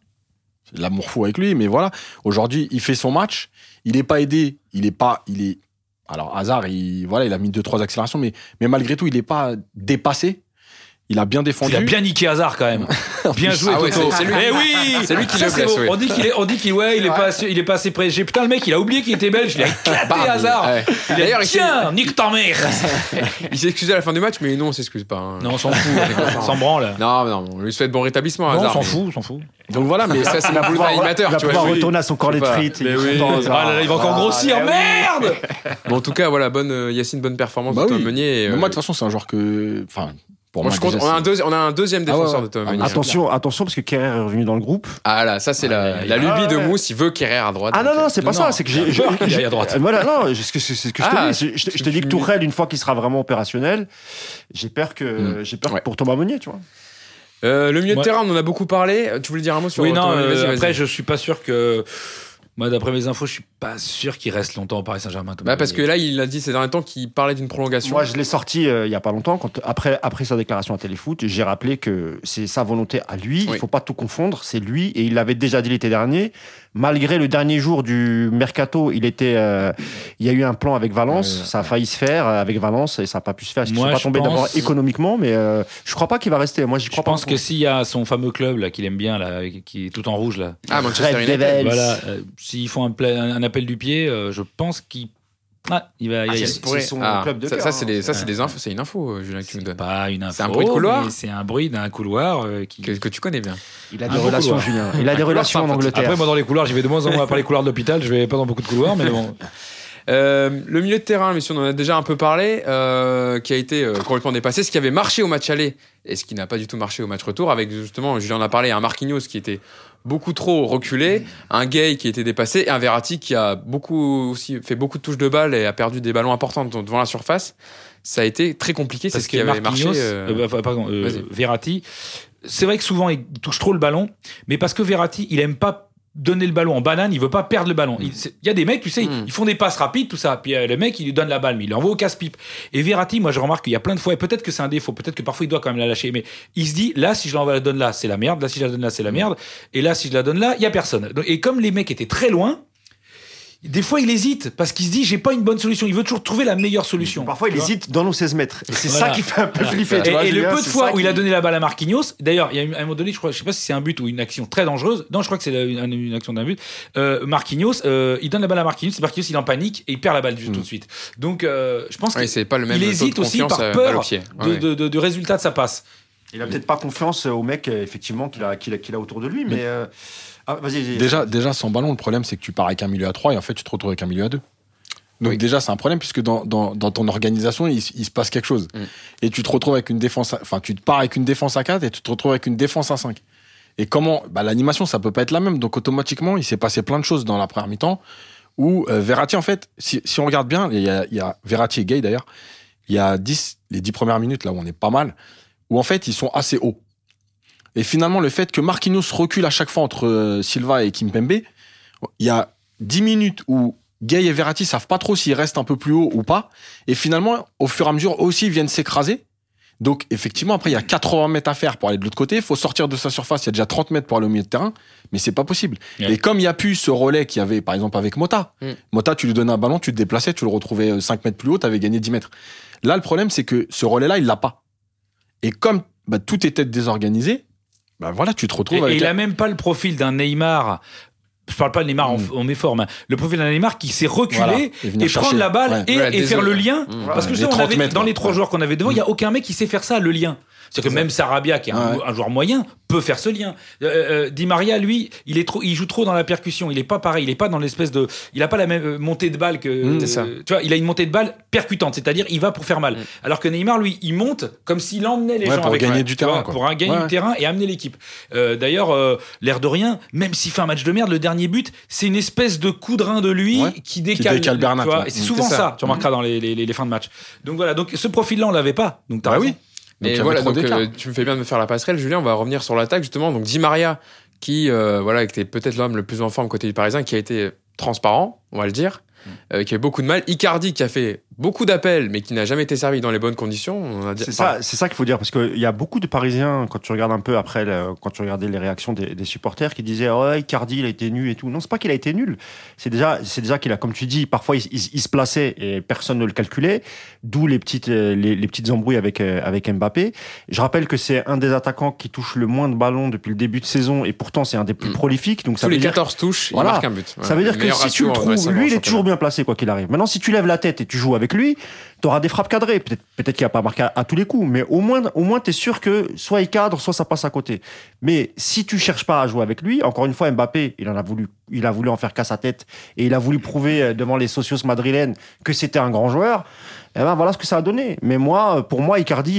de l'amour fou avec lui, mais voilà. Aujourd'hui, il fait son match. Il est pas aidé. Il est pas. Il est. Alors, Hazard, il voilà, il a mis deux trois accélérations, mais mais malgré tout, il est pas dépassé. Il a bien défendu. Il a bien niqué Hazard quand même. *laughs* Bien joué, Ah ouais, Toto. c'est- lui- Eh oui, c'est lui qui Ça, le blesse, beau. oui. On dit qu'il est, on dit qu'il ouais, il est pas, assez- il est pas assez près. Putain, le mec, il a oublié qu'il était belge. Il a éclaté. *laughs* Hazard. Ouais. Il a D'ailleurs, dit, il s'est- tiens, nique ta mère. *laughs* Il s'est excusé à la fin du match, mais non, on s'excuse pas. hein. Non, on s'en fout. on s'en branle. Non, mais non, on lui souhaite bon rétablissement. Non, on Hazard, s'en mais- fout, on s'en fout. Donc voilà, mais Ça, c'est mon boulot d'animateur, il va tu vois. pouvoir retourner à son de pas. frites. Mais il Hazard. Ah là là, il va encore Ah, grossir, mais oui. merde Bon, en tout cas, voilà, bonne euh, Yacine, bonne performance Bah de. Meunier. Mais euh, moi, de toute façon, c'est un joueur que. Enfin, pour moi, moi, je compte- déjà, on, a un deuxi- on a un deuxième Ah ouais, défenseur de Thomas Ah, Meunier. Attention, attention, parce que Kerrer est revenu dans le groupe. Ah là, ça c'est la, Ouais, la lubie de Ah ouais. Mousse, il veut Kerrer à droite. Ah non, non, euh, c'est pas Non, ça, c'est que j'ai. *laughs* j'ai- qu'il aille à droite. j'ai- Voilà, non, c'est ce que, c'est ce que je te Ah, dis. Je, je- je te dis que Tourelle, une fois qu'il sera vraiment opérationnel, j'ai peur que, Mm. j'ai peur Ouais. pour Thomas Meunier, tu vois. euh, le milieu de terrain, on en a beaucoup parlé. Tu voulais dire un mot sur Oui, non, euh, après, je suis pas sûr que. Moi, d'après mes infos, je suis pas sûr qu'il reste longtemps au Paris Saint-Germain. Bah, parce que là, il a dit ces derniers temps qu'il parlait d'une prolongation. Moi, je l'ai sorti euh, il y a pas longtemps, quand, après, après sa déclaration à Téléfoot. J'ai rappelé que c'est sa volonté à lui. Oui. Il faut pas tout confondre. C'est lui, et il l'avait déjà dit l'été dernier. Malgré le dernier jour du mercato, il était, euh, il y a eu un plan avec Valence. Ouais, ça a failli se faire euh, avec Valence et ça n'a pas pu se faire. Parce qu'ils Moi, sont pas je tombés pense- d'abord économiquement, mais euh, je crois pas qu'il va rester. Moi, j'y Je crois pas. pense que s'il y a son fameux club là qu'il aime bien là, qui est tout en rouge là, Ah, Manchester United. Voilà, euh, s'ils font un, un appel du pied, euh, je pense qu'il ah, il va y Ah, aller. c'est- Pourrait- son Ah, club de ça, cœur, ça, c'est hein. des, ça, c'est Ouais. des infos, c'est une info, euh, Julien, que tu me donnes. Pas une info. C'est un bruit de couloir C'est un bruit d'un couloir euh, qui. Que, que tu connais bien. Il a des relations, couloir. Julien. Il a des relations en. Angleterre. Après, moi, dans les couloirs, j'y vais de moins en moins par les couloirs d'hôpital. Je vais pas dans beaucoup de couloirs, mais bon. *laughs* Euh, le milieu de terrain, messieurs, on en a déjà un peu parlé, euh, qui a été euh, complètement dépassé. Ce qui avait marché au match aller et ce qui n'a pas du tout marché au match retour, avec justement, Julien en a parlé, un Marquinhos qui était beaucoup trop reculé, un Gay qui était dépassé, et un Verratti qui a beaucoup aussi fait beaucoup de touches de balle et a perdu des ballons importants devant la surface. Ça a été très compliqué, c'est ce qui avait marché. Euh, bah, pardon, euh. Verratti, c'est vrai que souvent il touche trop le ballon, mais parce que Verratti, il aime pas donner le ballon en banane, il veut pas perdre le ballon. Il c'est- il y a des mecs, tu sais, Mm. ils font des passes rapides, tout ça. Puis euh, le mec, il lui donne la balle, mais il l'envoie au casse-pipe. Et Verratti, moi, je remarque qu'il y a plein de fois, et peut-être que c'est un défaut, peut-être que parfois il doit quand même la lâcher, mais il se dit, là, si je l'envoie la donne là, c'est la merde. Là, si je la donne là, c'est la merde. Et là, si je la donne là, il y a personne. Et comme les mecs étaient très loin, des fois, il hésite parce qu'il se dit, j'ai pas une bonne solution. Il veut toujours trouver la meilleure solution. Parfois, il hésite dans nos 16 mètres. Et c'est Voilà. ça qui fait un peu Voilà. flipper. Et, vois, et le peu de fois où il a donné la balle à Marquinhos, d'ailleurs, il y a eu un moment donné, je crois, je sais pas si c'est un but ou une action très dangereuse. Non, je crois que c'est une, une action d'un but. Euh, Marquinhos, euh, il donne la balle à Marquinhos, Marquinhos il est en panique et il perd la balle du tout de suite. Donc, euh, je pense Ouais, qu'il c'est pas le même il taux de hésite aussi par peur balle au pied. de, Ouais. de- de- du résultat de sa passe. Il a peut-être pas confiance au mec, euh, effectivement, qu'il a, qu'il a, qu'il a autour de lui. Mais. euh, Ah, vas-y, vas-y. Déjà, déjà, sans ballon, le problème, c'est que tu pars avec un milieu à 3 et en fait, tu te retrouves avec un milieu à 2. Donc, Oui. déjà, c'est un problème puisque dans, dans, dans ton organisation, il, se passe quelque chose. Mm. Et tu te retrouves avec une défense, à- enfin, tu te pars avec une défense à 4 et tu te retrouves avec une défense à 5. Et comment, bah, l'animation, ça peut pas être la même. Donc, automatiquement, il s'est passé plein de choses dans la première mi-temps où euh, Verratti, en fait, si, si on regarde bien, il y a, il y a Verratti et Gay d'ailleurs, il y a 10, les 10 premières minutes, là où on est pas mal, où en fait, ils sont assez hauts. Et finalement, le fait que Marquinhos recule à chaque fois entre euh, Silva et Kimpembe, il y a 10 minutes où Gay et Verratti savent pas trop s'ils restent un peu plus haut ou pas. Et finalement, au fur et à mesure, eux aussi ils viennent s'écraser. Donc, effectivement, après, il y a 80 mètres à faire pour aller de l'autre côté. Il faut sortir de sa surface. Il y a déjà 30 mètres pour aller au milieu de terrain. Mais c'est pas possible. Ouais. Et comme il y a plus ce relais qu'il y avait, par exemple, avec Mota. Mm. Mota, tu lui donnais un ballon, tu te déplaçais, tu le retrouvais 5 mètres plus haut, tu avais gagné 10 mètres. Là, le problème, c'est que ce relais-là, il l'a pas. Et comme bah, tout était désorganisé, bah voilà, tu te Et, retrouves et avec. il a même pas le profil d'un Neymar. Je parle pas de Neymar en, Mm. en méforme. Le profil d'un Neymar qui s'est reculé Voilà, et prendre la balle Ouais. et, faire le lien. Mmh. Parce que je sais, on 30 avait, mètres, dans les trois Ouais. joueurs qu'on avait devant, il y a aucun mec qui sait faire ça, le lien. C'est-à-dire que même Sarabia, qui est un, Ouais. un joueur moyen, peut faire ce lien. Euh, euh, Di Maria, lui, il est trop, il joue trop dans la percussion. Il est pas pareil. Il est pas dans l'espèce de, il a pas la même euh, montée de balle que. Mmh, ça. Tu vois, il a une montée de balle percutante, c'est-à-dire il va pour faire mal. Mmh. Alors que Neymar, lui, il monte comme s'il emmenait les Ouais, gens pour avec gagner lui, du vois, terrain, quoi. pour un- gagner Ouais. du terrain et amener l'équipe. Euh, D'ailleurs, euh, l'air de rien, même s'il fait un match de merde, le dernier but, c'est une espèce de coup de rein de lui Ouais. qui décale. décale Bernat, tu vois, ouais. et c'est souvent ça. ça. Tu remarqueras dans les, les- les fins de match. Donc voilà, donc ce profil-là, on l'avait pas. Donc t'as Bah raison. oui. Avait voilà, donc euh, tu me fais bien de me faire la passerelle, Julien. On va revenir sur l'attaque justement. Donc Di Maria, qui euh, voilà, était peut-être l'homme le plus en forme côté du Parisien, qui a été transparent, on va le dire, Mm. euh, qui a eu beaucoup de mal. Icardi, qui a fait beaucoup d'appels, mais qui n'a jamais été servi dans les bonnes conditions. Dit- C'est ça, c'est ça qu'il faut dire parce qu'il y a beaucoup de Parisiens quand tu regardes un peu après, le- quand tu regardais les réactions des, des supporters qui disaient oh Icardi il a été nul et tout. Non, c'est pas qu'il a été nul. C'est déjà, c'est déjà qu'il a, comme tu dis, parfois il, il- il se plaçait et personne ne le calculait. D'où les petites, les, les petites embrouilles avec euh, avec Mbappé. Je rappelle que c'est un des attaquants qui touche le moins de ballons depuis le début de saison et pourtant c'est un des plus Mm. prolifiques. Donc ça Tous veut les dire 14 touches, Voilà. il marque un but. ça veut dire que si tu le trouves, lui, il est toujours bien placé, quoi qu'il arrive. Maintenant, si tu lèves la tête et tu joues avec lui, tu auras des frappes cadrées. Peut-être peut qu'il va pas marqué à, tous les coups, mais au moins, au moins tu es sûr que soit il cadre, soit ça passe à côté. Mais si tu cherches pas à jouer avec lui, encore une fois, Mbappé, il en a voulu, il a voulu en faire casse à tête et il a voulu prouver euh, devant les socios madrilènes que c'était un grand joueur. Et ben voilà ce que ça a donné. Mais moi, pour moi, Icardi,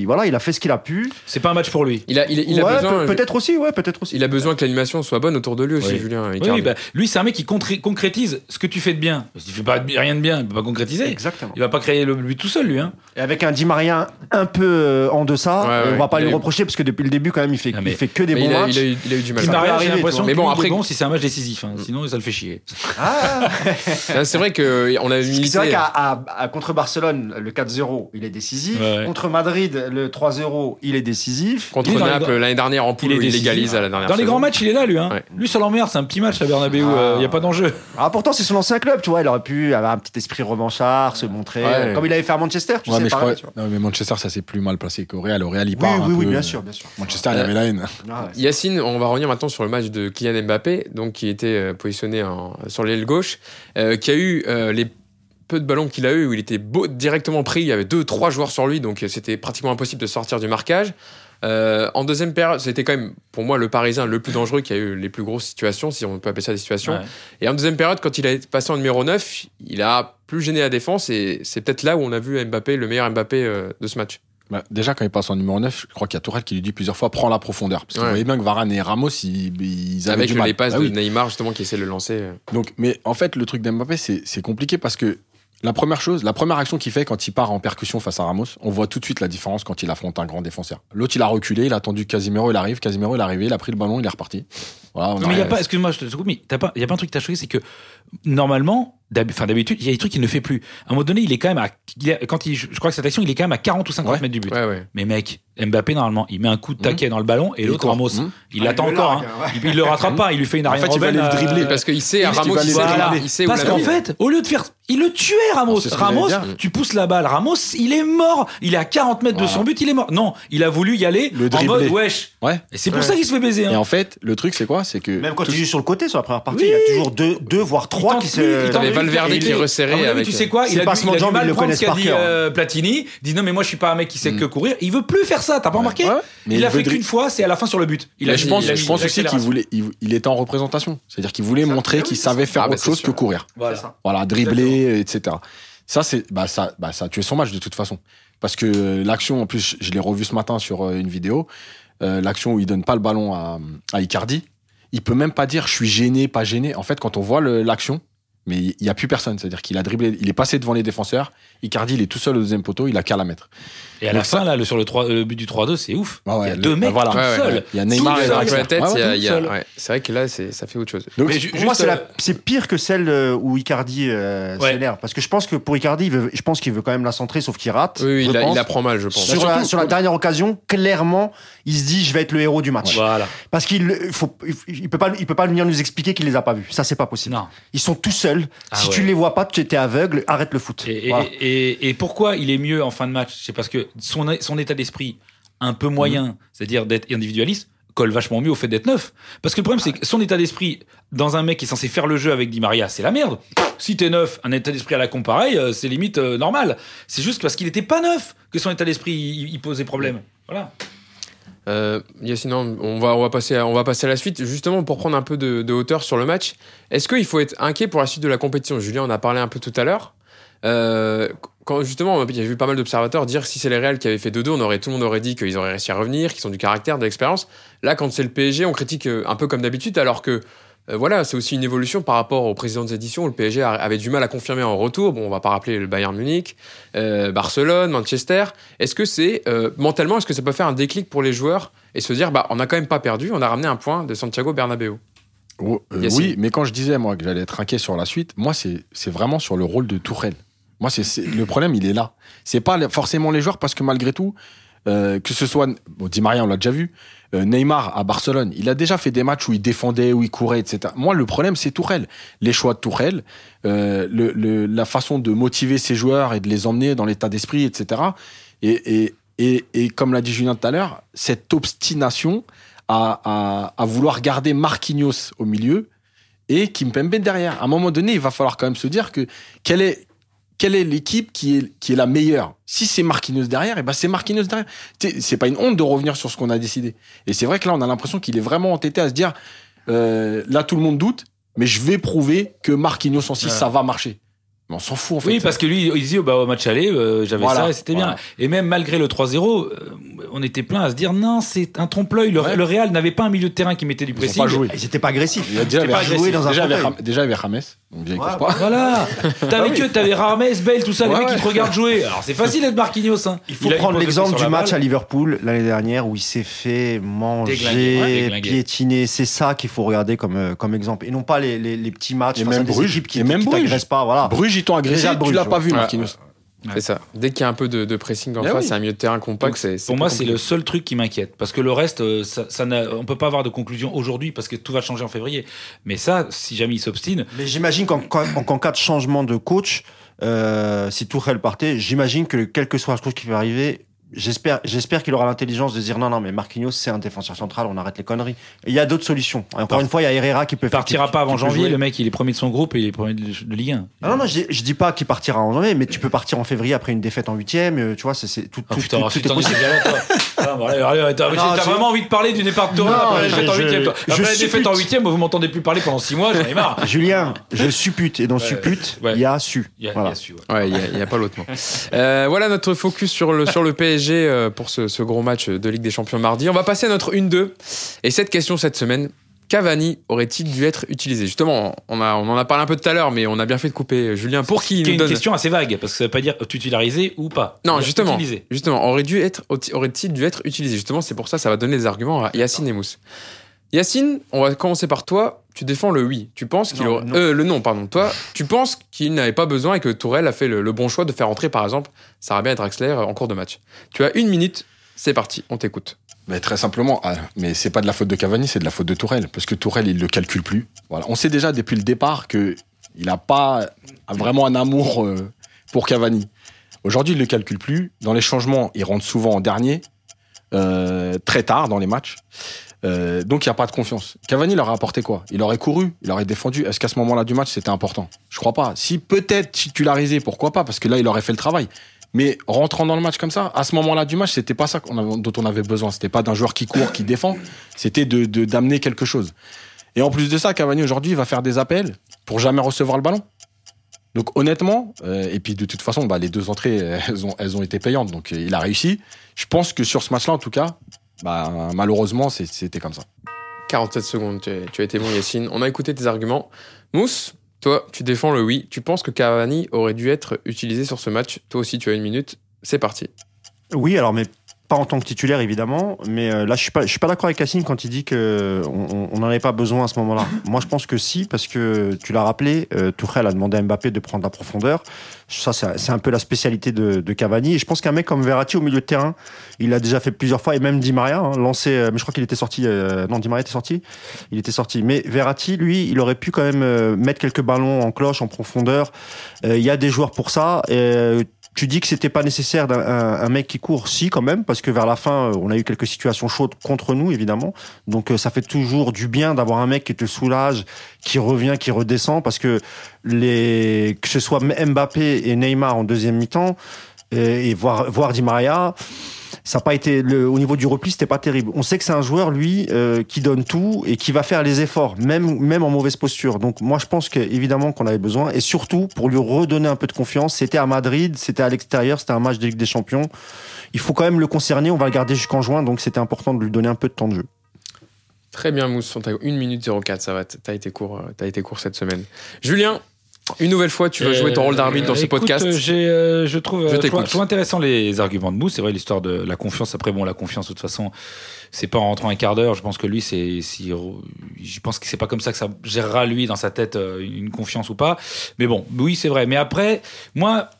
il, voilà, il a fait ce qu'il a pu. C'est pas un match pour lui. Il a, il, il a besoin. peut- peut-être aussi, ouais, peut-être aussi. Il a besoin que l'animation soit bonne autour de lui aussi, Oui. Julien. Icardi. oui, bah, lui, c'est un mec qui concrétise ce que tu fais de bien. Parce qu'il fait pas rien de bien, il peut pas concrétiser. Exactement. Il va pas créer le but tout seul, lui. Hein. Et avec un Di Maria un peu euh, en deçà, Ouais, on ouais. va pas Il a lui eu- reprocher parce que depuis le début quand même il fait, Ah, mais- il fait que des bons il, a, matchs. il, a eu, il a eu du mal. Di Maria, j'ai arriver, l'impression que Mais bon, il après- bon si c'est un match décisif. hein. Sinon, ça le fait chier. Ah *laughs* C'est vrai qu'on a Parce que milité. c'est vrai qu'à à- à- contre Barcelone, le 4-0, il est décisif. Ouais, ouais. Contre Madrid, le 3-0, il est décisif. Contre Naples l'année dernière en poule, il il égalise à la dernière Dans les grands matchs, il est là, lui. Hein. Ouais. Lui, ça l'emmerde, c'est un petit match, la Bernabeu. Il Ah. n'y a pas d'enjeu. Ah, pourtant, c'est son ancien club, tu vois. Il aurait pu avoir un petit esprit revanchard, se montrer. Ouais. euh, Comme il avait fait à Manchester, tu Ouais, sais, mais je pareil, crois- tu vois. non, mais Manchester, ça s'est plus mal placé qu'au Real. Au Real, il Oui, part un oui, oui, peu, bien euh, sûr, bien sûr. Manchester, il y avait la haine. Ah. Yacine, on va revenir maintenant sur le match de Kylian Mbappé, donc qui était euh, positionné sur l'aile gauche, euh, qui a eu euh, les peu de ballons qu'il a eu où il était beau, directement pris. Il y avait deux, trois joueurs sur lui, donc c'était pratiquement impossible de sortir du marquage. Euh, en deuxième période, c'était quand même pour moi le Parisien le plus dangereux qui a eu les plus grosses situations, si on peut appeler ça des situations. Ouais. Et en deuxième période, quand il a été passé en numéro 9, il a plus gêné la défense et c'est peut-être là où on a vu Mbappé, le meilleur Mbappé euh, de ce match. Bah, déjà, quand il passe en numéro 9, je crois qu'il y a Tourelle qui lui dit plusieurs fois prends la profondeur. Parce qu'il Ouais. voyait bien que Varane et Ramos, ils, ils avaient Avec du mal. les passes Bah de oui. Neymar justement qui essaie de le lancer. Donc, mais en fait, le truc d'Mbappé, c'est c'est compliqué parce que la première chose, la première action qu'il fait quand il part en percussion face à Ramos, on voit tout de suite la différence quand il affronte un grand défenseur. L'autre, il a reculé, il a attendu Casimiro, il arrive, Casimiro, il est arrivé, il a pris le ballon, il est reparti. Voilà, on Non, mais il y a pas, excuse-moi, je te coupe, mais il y a pas un truc que t'as choqué, c'est que normalement, d'habitude, il y a des trucs qu'il ne fait plus. À un moment donné, il est quand même à, il quand il, je crois que cette action, il est quand même à 40 ou 50 Ouais. mètres du but. Ouais, ouais. Mais mec, Mbappé normalement, il met un coup de taquet dans le ballon et l'autre. Ramos, il Ah, l'attend il le encore. largue, hein. Il, il le rattrape pas, il lui fait une En arrière fait, il va aller le dribbler, Parce qu'il sait, à Ramos, il les sait, il sait où Parce qu'en fait, au lieu de faire, il le tuait Ramos. Ce Ramos, tu pousses la balle. Ramos, il est mort. Il est à 40 mètres de son but, il est mort. Non, il a voulu y aller Le en mode dribbler. wesh. Ouais. Et c'est pour Ouais. ça qu'il se fait baiser. hein. Et en fait, le truc, c'est quoi? C'est que. Même quand tout- il joue sur le côté, sur la première partie, Oui. il y a toujours deux, deux voire trois qui se. T'avais. Valverde qui resserrait avec- Tu sais quoi? Il a, pas dû, ce il a du mal ils le prendre ce qu'a dit par cœur. euh, Platini. Il dit non mais moi je suis pas un mec qui sait que courir. Il veut plus faire ça. T'as pas remarqué? Il a il veut fait qu'une fois. C'est à la fin sur le but. Il Mais a je pense, je aussi qu'il voulait, il, il était en représentation. C'est-à-dire qu'il voulait montrer qu'il savait faire Ah, bah, autre c'est chose que courir. Voilà. C'est etc. Ça, c'est, bah, ça, bah, ça a tué son match de toute façon. Parce que euh, l'action, en plus, je, l'ai revu ce matin sur euh, une vidéo, euh, l'action où il donne pas le ballon à, Icardi, il peut même pas dire je suis gêné, pas gêné. En fait, quand on voit l'action, mais il y a plus personne. C'est-à-dire qu'il a dribblé, il est passé devant les défenseurs. Icardi, il est tout seul au deuxième poteau, il a qu'à la mettre. Et à la fin là, le, sur le, 3, le but du 3-2, c'est ouf. Ah ouais, il y a le- deux mecs bah voilà. tout Ouais, ouais. Il y a Neymar et seul. la tête, seul. c'est vrai que là, ça fait autre chose. Donc, Mais ju- Pour moi, c'est euh, la- c'est pire que celle euh, où Icardi euh, s'énerve. Parce que je pense que pour Icardi, il veut, je pense qu'il veut quand même la centrer, sauf qu'il rate. Oui, il, a- pense. il apprend mal, je pense. Sur, Bah, la, sur la dernière occasion, clairement, il se dit je vais être le héros du match. Voilà. Parce qu'il il faut, il, il peut pas, il peut pas venir nous expliquer qu'il les a pas vus. Ça, c'est pas possible. Non. Ils sont tout seuls. Ah si ouais. tu les vois pas, tu étais aveugle. Arrête le foot. Et, et- Voilà. et- et pourquoi il est mieux en fin de match? C'est parce que son, son état d'esprit un peu moyen, Mhm. c'est-à-dire d'être individualiste, colle vachement mieux au fait d'être neuf. Parce que le problème, c'est que son état d'esprit, dans un mec qui est censé faire le jeu avec Di Maria, c'est la merde. Si t'es neuf, un état d'esprit à la con pareil, euh, c'est limite euh, normal. C'est juste parce qu'il était pas neuf que son état d'esprit il, posait problème. Voilà. Euh, Yacine, on va, on, va passer à, on va passer à la suite. Justement, pour prendre un peu de, de hauteur sur le match, est-ce qu'il faut être inquiet pour la suite de la compétition? Julien en a parlé un peu tout à l'heure. Euh, quand justement, j'ai vu pas mal d'observateurs dire que si c'est les Real qui avaient fait 2-2, on aurait, tout le monde aurait dit qu'ils auraient réussi à revenir, qu'ils ont du caractère, de l'expérience. Là, quand c'est le PSG, on critique euh, un peu comme d'habitude, alors que euh, voilà, c'est aussi une évolution par rapport aux précédentes éditions où le PSG avait du mal à confirmer en retour. Bon, on va pas rappeler le Bayern Munich, euh, Barcelone, Manchester. Est-ce que c'est euh, mentalement, est-ce que ça peut faire un déclic pour les joueurs et se dire, bah, on a quand même pas perdu, on a ramené un point de Santiago Bernabéu? Oh, oui, mais quand je disais moi que j'allais être inquiet sur la suite, moi c'est c'est vraiment sur le rôle de Tourelle. Moi c'est le problème, il est là. C'est pas forcément les joueurs parce que malgré tout, euh, que ce soit bon, Di Maria, on l'a déjà vu, euh, Neymar à Barcelone, il a déjà fait des matchs où il défendait, où il courait, etc. Moi le problème c'est Tourelle, les choix de Tourelle, euh, le, le- la façon de motiver ses joueurs et de les emmener dans l'état d'esprit, etc. Et, et, et, et comme l'a dit Julien tout à l'heure, cette obstination à, à, à vouloir garder Marquinhos au milieu et Kimpembe derrière. À un moment donné, il va falloir quand même se dire que quelle est, quelle est l'équipe qui est, qui est la meilleure? Si c'est Marquinhos derrière, et ben c'est Marquinhos derrière. C'est pas une honte de revenir sur ce qu'on a décidé. Et c'est vrai que là, on a l'impression qu'il est vraiment entêté à se dire euh, là, tout le monde doute, mais je vais prouver que Marquinhos en 6, Ouais. ça va marcher. Mais on s'en fout, en fait. Oui, parce que lui, il disait bah, au match aller, euh, j'avais Voilà, ça et c'était voilà. bien. Et même malgré le 3-0, euh, on était plein à se dire non, c'est un trompe-l'œil. Le, Ouais. le Real n'avait pas un milieu de terrain qui mettait du Ils ont pressing. pas joué. Ils pas agressifs. Il y a déjà, Ils pas joué dans un déjà, avec, fauteuil. Ram- déjà avec Rames, donc Ouais, bah, pas. Voilà. *laughs* T'avais que t'avais Rames, Bale, tout ça, les Ouais, mecs qui ouais. te regardent jouer. Alors c'est facile d'être Marquinhos. Hein. Il faut a- prendre l'exemple du match à Liverpool l'année dernière où il s'est fait manger, piétiner. C'est ça qu'il faut regarder comme, euh, comme exemple. Et non pas les, les, les petits matchs Et face à même des Bruges. équipes qui t'agressent pas. Voilà. Bruges, ils t'ont agressé, Déjà, tu l'as pas vu, Ouais. C'est ça. Dès qu'il y a un peu de, de pressing en face, oui. c'est un milieu de terrain compact. Donc, c'est- c'est Pour moi, c'est le seul truc qui m'inquiète. Parce que le reste, euh, ça, ça n'a- on peut pas avoir de conclusion aujourd'hui parce que tout va changer en février. Mais ça, si jamais il s'obstine, Mais j'imagine qu'en qu'en- qu'en cas de changement de coach, euh, si Tourelle partait, j'imagine que quel que soit le coach qui va arriver, j'espère, j'espère qu'il aura l'intelligence de dire non, non, mais Marquinhos, c'est un défenseur central, on arrête les conneries. Et il y a d'autres solutions. Encore une fois, il y a Herrera qui peut il faire. partira qui- pas avant janvier. jouer. Le mec, il est premier de son groupe et il est premier de, de Ligue 1. Ah non, non, je, dis- je dis pas qu'il partira en janvier, mais tu peux partir en février après une défaite en huitième. euh, Tu vois, c'est c'est tout, Oh tout, putain, tout- ensuite, tout toi. *laughs* Ah, t'as vraiment envie de parler du départ de Torino Non, après la défaite en huitième, toi. je Après la défaite en huitième, vous m'entendez plus parler pendant six mois, j'en ai marre. *laughs* Julien, je suppute et dans suppute, il y a su. Il y a, su, ouais. Il y a pas l'autre mot. Euh, voilà notre focus sur le, sur le PSG *laughs* euh, pour ce, ce gros match de Ligue des Champions mardi. On va passer à notre 1-2. Et cette question cette semaine, Cavani aurait-il dû être utilisé? Justement, on, a, on en a parlé un peu tout à l'heure, mais on a bien fait de couper Julien pour Qui nous une donne? question assez vague, parce que ça veut pas dire titularisé ou pas. Non, justement, utilisé. justement, aurait dû être, aurait-il dû être utilisé? Justement, c'est pour ça, ça va donner des arguments à Yacine et Mousse. Yacine, on va commencer par toi. Tu défends le oui. Tu penses qu'il aurait, non. euh, le non, pardon. Toi, tu penses qu'il n'avait pas besoin et que Tourelle a fait le, le bon choix de faire entrer, par exemple, Sarabia et Draxler en cours de match. Tu as une minute. C'est parti. On t'écoute. Mais très simplement, ah, mais c'est pas de la faute de Cavani, c'est de la faute de Tourelle, parce que Tourelle il le calcule plus. Voilà, on sait déjà depuis le départ que il a pas vraiment un amour euh, pour Cavani. Aujourd'hui, il le calcule plus. Dans les changements, il rentre souvent en dernier, euh, très tard dans les matchs. Euh, donc il n'y a pas de confiance. Cavani il aurait apporté quoi? Il aurait couru, il aurait défendu. Est-ce qu'à ce moment-là du match c'était important? Je crois pas. Si peut-être titularisé, pourquoi pas? Parce que là il aurait fait le travail. Mais rentrant dans le match comme ça, à ce moment-là du match, c'était pas ça dont on avait besoin. C'était pas d'un joueur qui court, qui défend. C'était de d'amener quelque chose. Et en plus de ça, Cavani aujourd'hui va faire des appels pour jamais recevoir le ballon. Donc honnêtement, euh, et puis de toute façon, bah, les deux entrées, elles ont, elles ont été payantes. Donc euh, il a réussi. Je pense que sur ce match-là, en tout cas, bah, malheureusement, c'était comme ça. 47 secondes. Tu, as- tu as été bon, Yacine. On a écouté tes arguments. Mousse, toi, tu défends le oui. Tu penses que Cavani aurait dû être utilisé sur ce match. Toi aussi, tu as une minute. C'est parti. Oui, alors mais pas en tant que titulaire évidemment, mais euh, là je suis pas je suis pas d'accord avec Cassine quand il dit que on n'en avait pas besoin à ce moment-là. *laughs* Moi je pense que si parce que tu l'as rappelé, euh, Tourelle a demandé à Mbappé de prendre la profondeur. Ça c'est un peu la spécialité de, de Cavani et je pense qu'un mec comme Verratti au milieu de terrain, il l'a déjà fait plusieurs fois et même Di Maria hein, lancé euh, mais je crois qu'il était sorti euh, non Di Maria était sorti, il était sorti mais Verratti lui, il aurait pu quand même euh, mettre quelques ballons en cloche en profondeur. Euh, Il y a des joueurs pour ça et euh, tu dis que c'était pas nécessaire d'un un, mec qui court, si quand même, parce que vers la fin, euh, on a eu quelques situations chaudes contre nous, évidemment. Donc euh, ça fait toujours du bien d'avoir un mec qui te soulage, qui revient, qui redescend, parce que les que ce soit Mbappé et Neymar en deuxième mi-temps euh, et voir voir Di Maria, ça n'a pas été au niveau du repli, c'était pas terrible. On sait que c'est un joueur lui euh, qui donne tout et qui va faire les efforts, même même en mauvaise posture. Donc moi je pense que évidemment qu'on avait besoin et surtout pour lui redonner un peu de confiance. C'était à Madrid, c'était à l'extérieur, c'était un match de Ligue des Champions. Il faut quand même le concerner. On va le garder jusqu'en juin, donc c'était important de lui donner un peu de temps de jeu. Très bien, Mousse. On t'a 1 minute 04. Ça va. T'as été court. euh, T'as été court cette semaine. Julien, une nouvelle fois, tu vas jouer ton rôle d'arbitre dans ce écoute, podcast. euh, euh, je trouve, Je euh, trouve, intéressant les arguments de Mousse. C'est vrai l'histoire de la confiance. Après, bon, la confiance, de toute façon, c'est pas en rentrant un quart d'heure. Je pense que lui, c'est, si, je pense que c'est pas comme ça que ça gérera lui dans sa tête une confiance ou pas. Mais bon, oui, c'est vrai. Mais après, moi,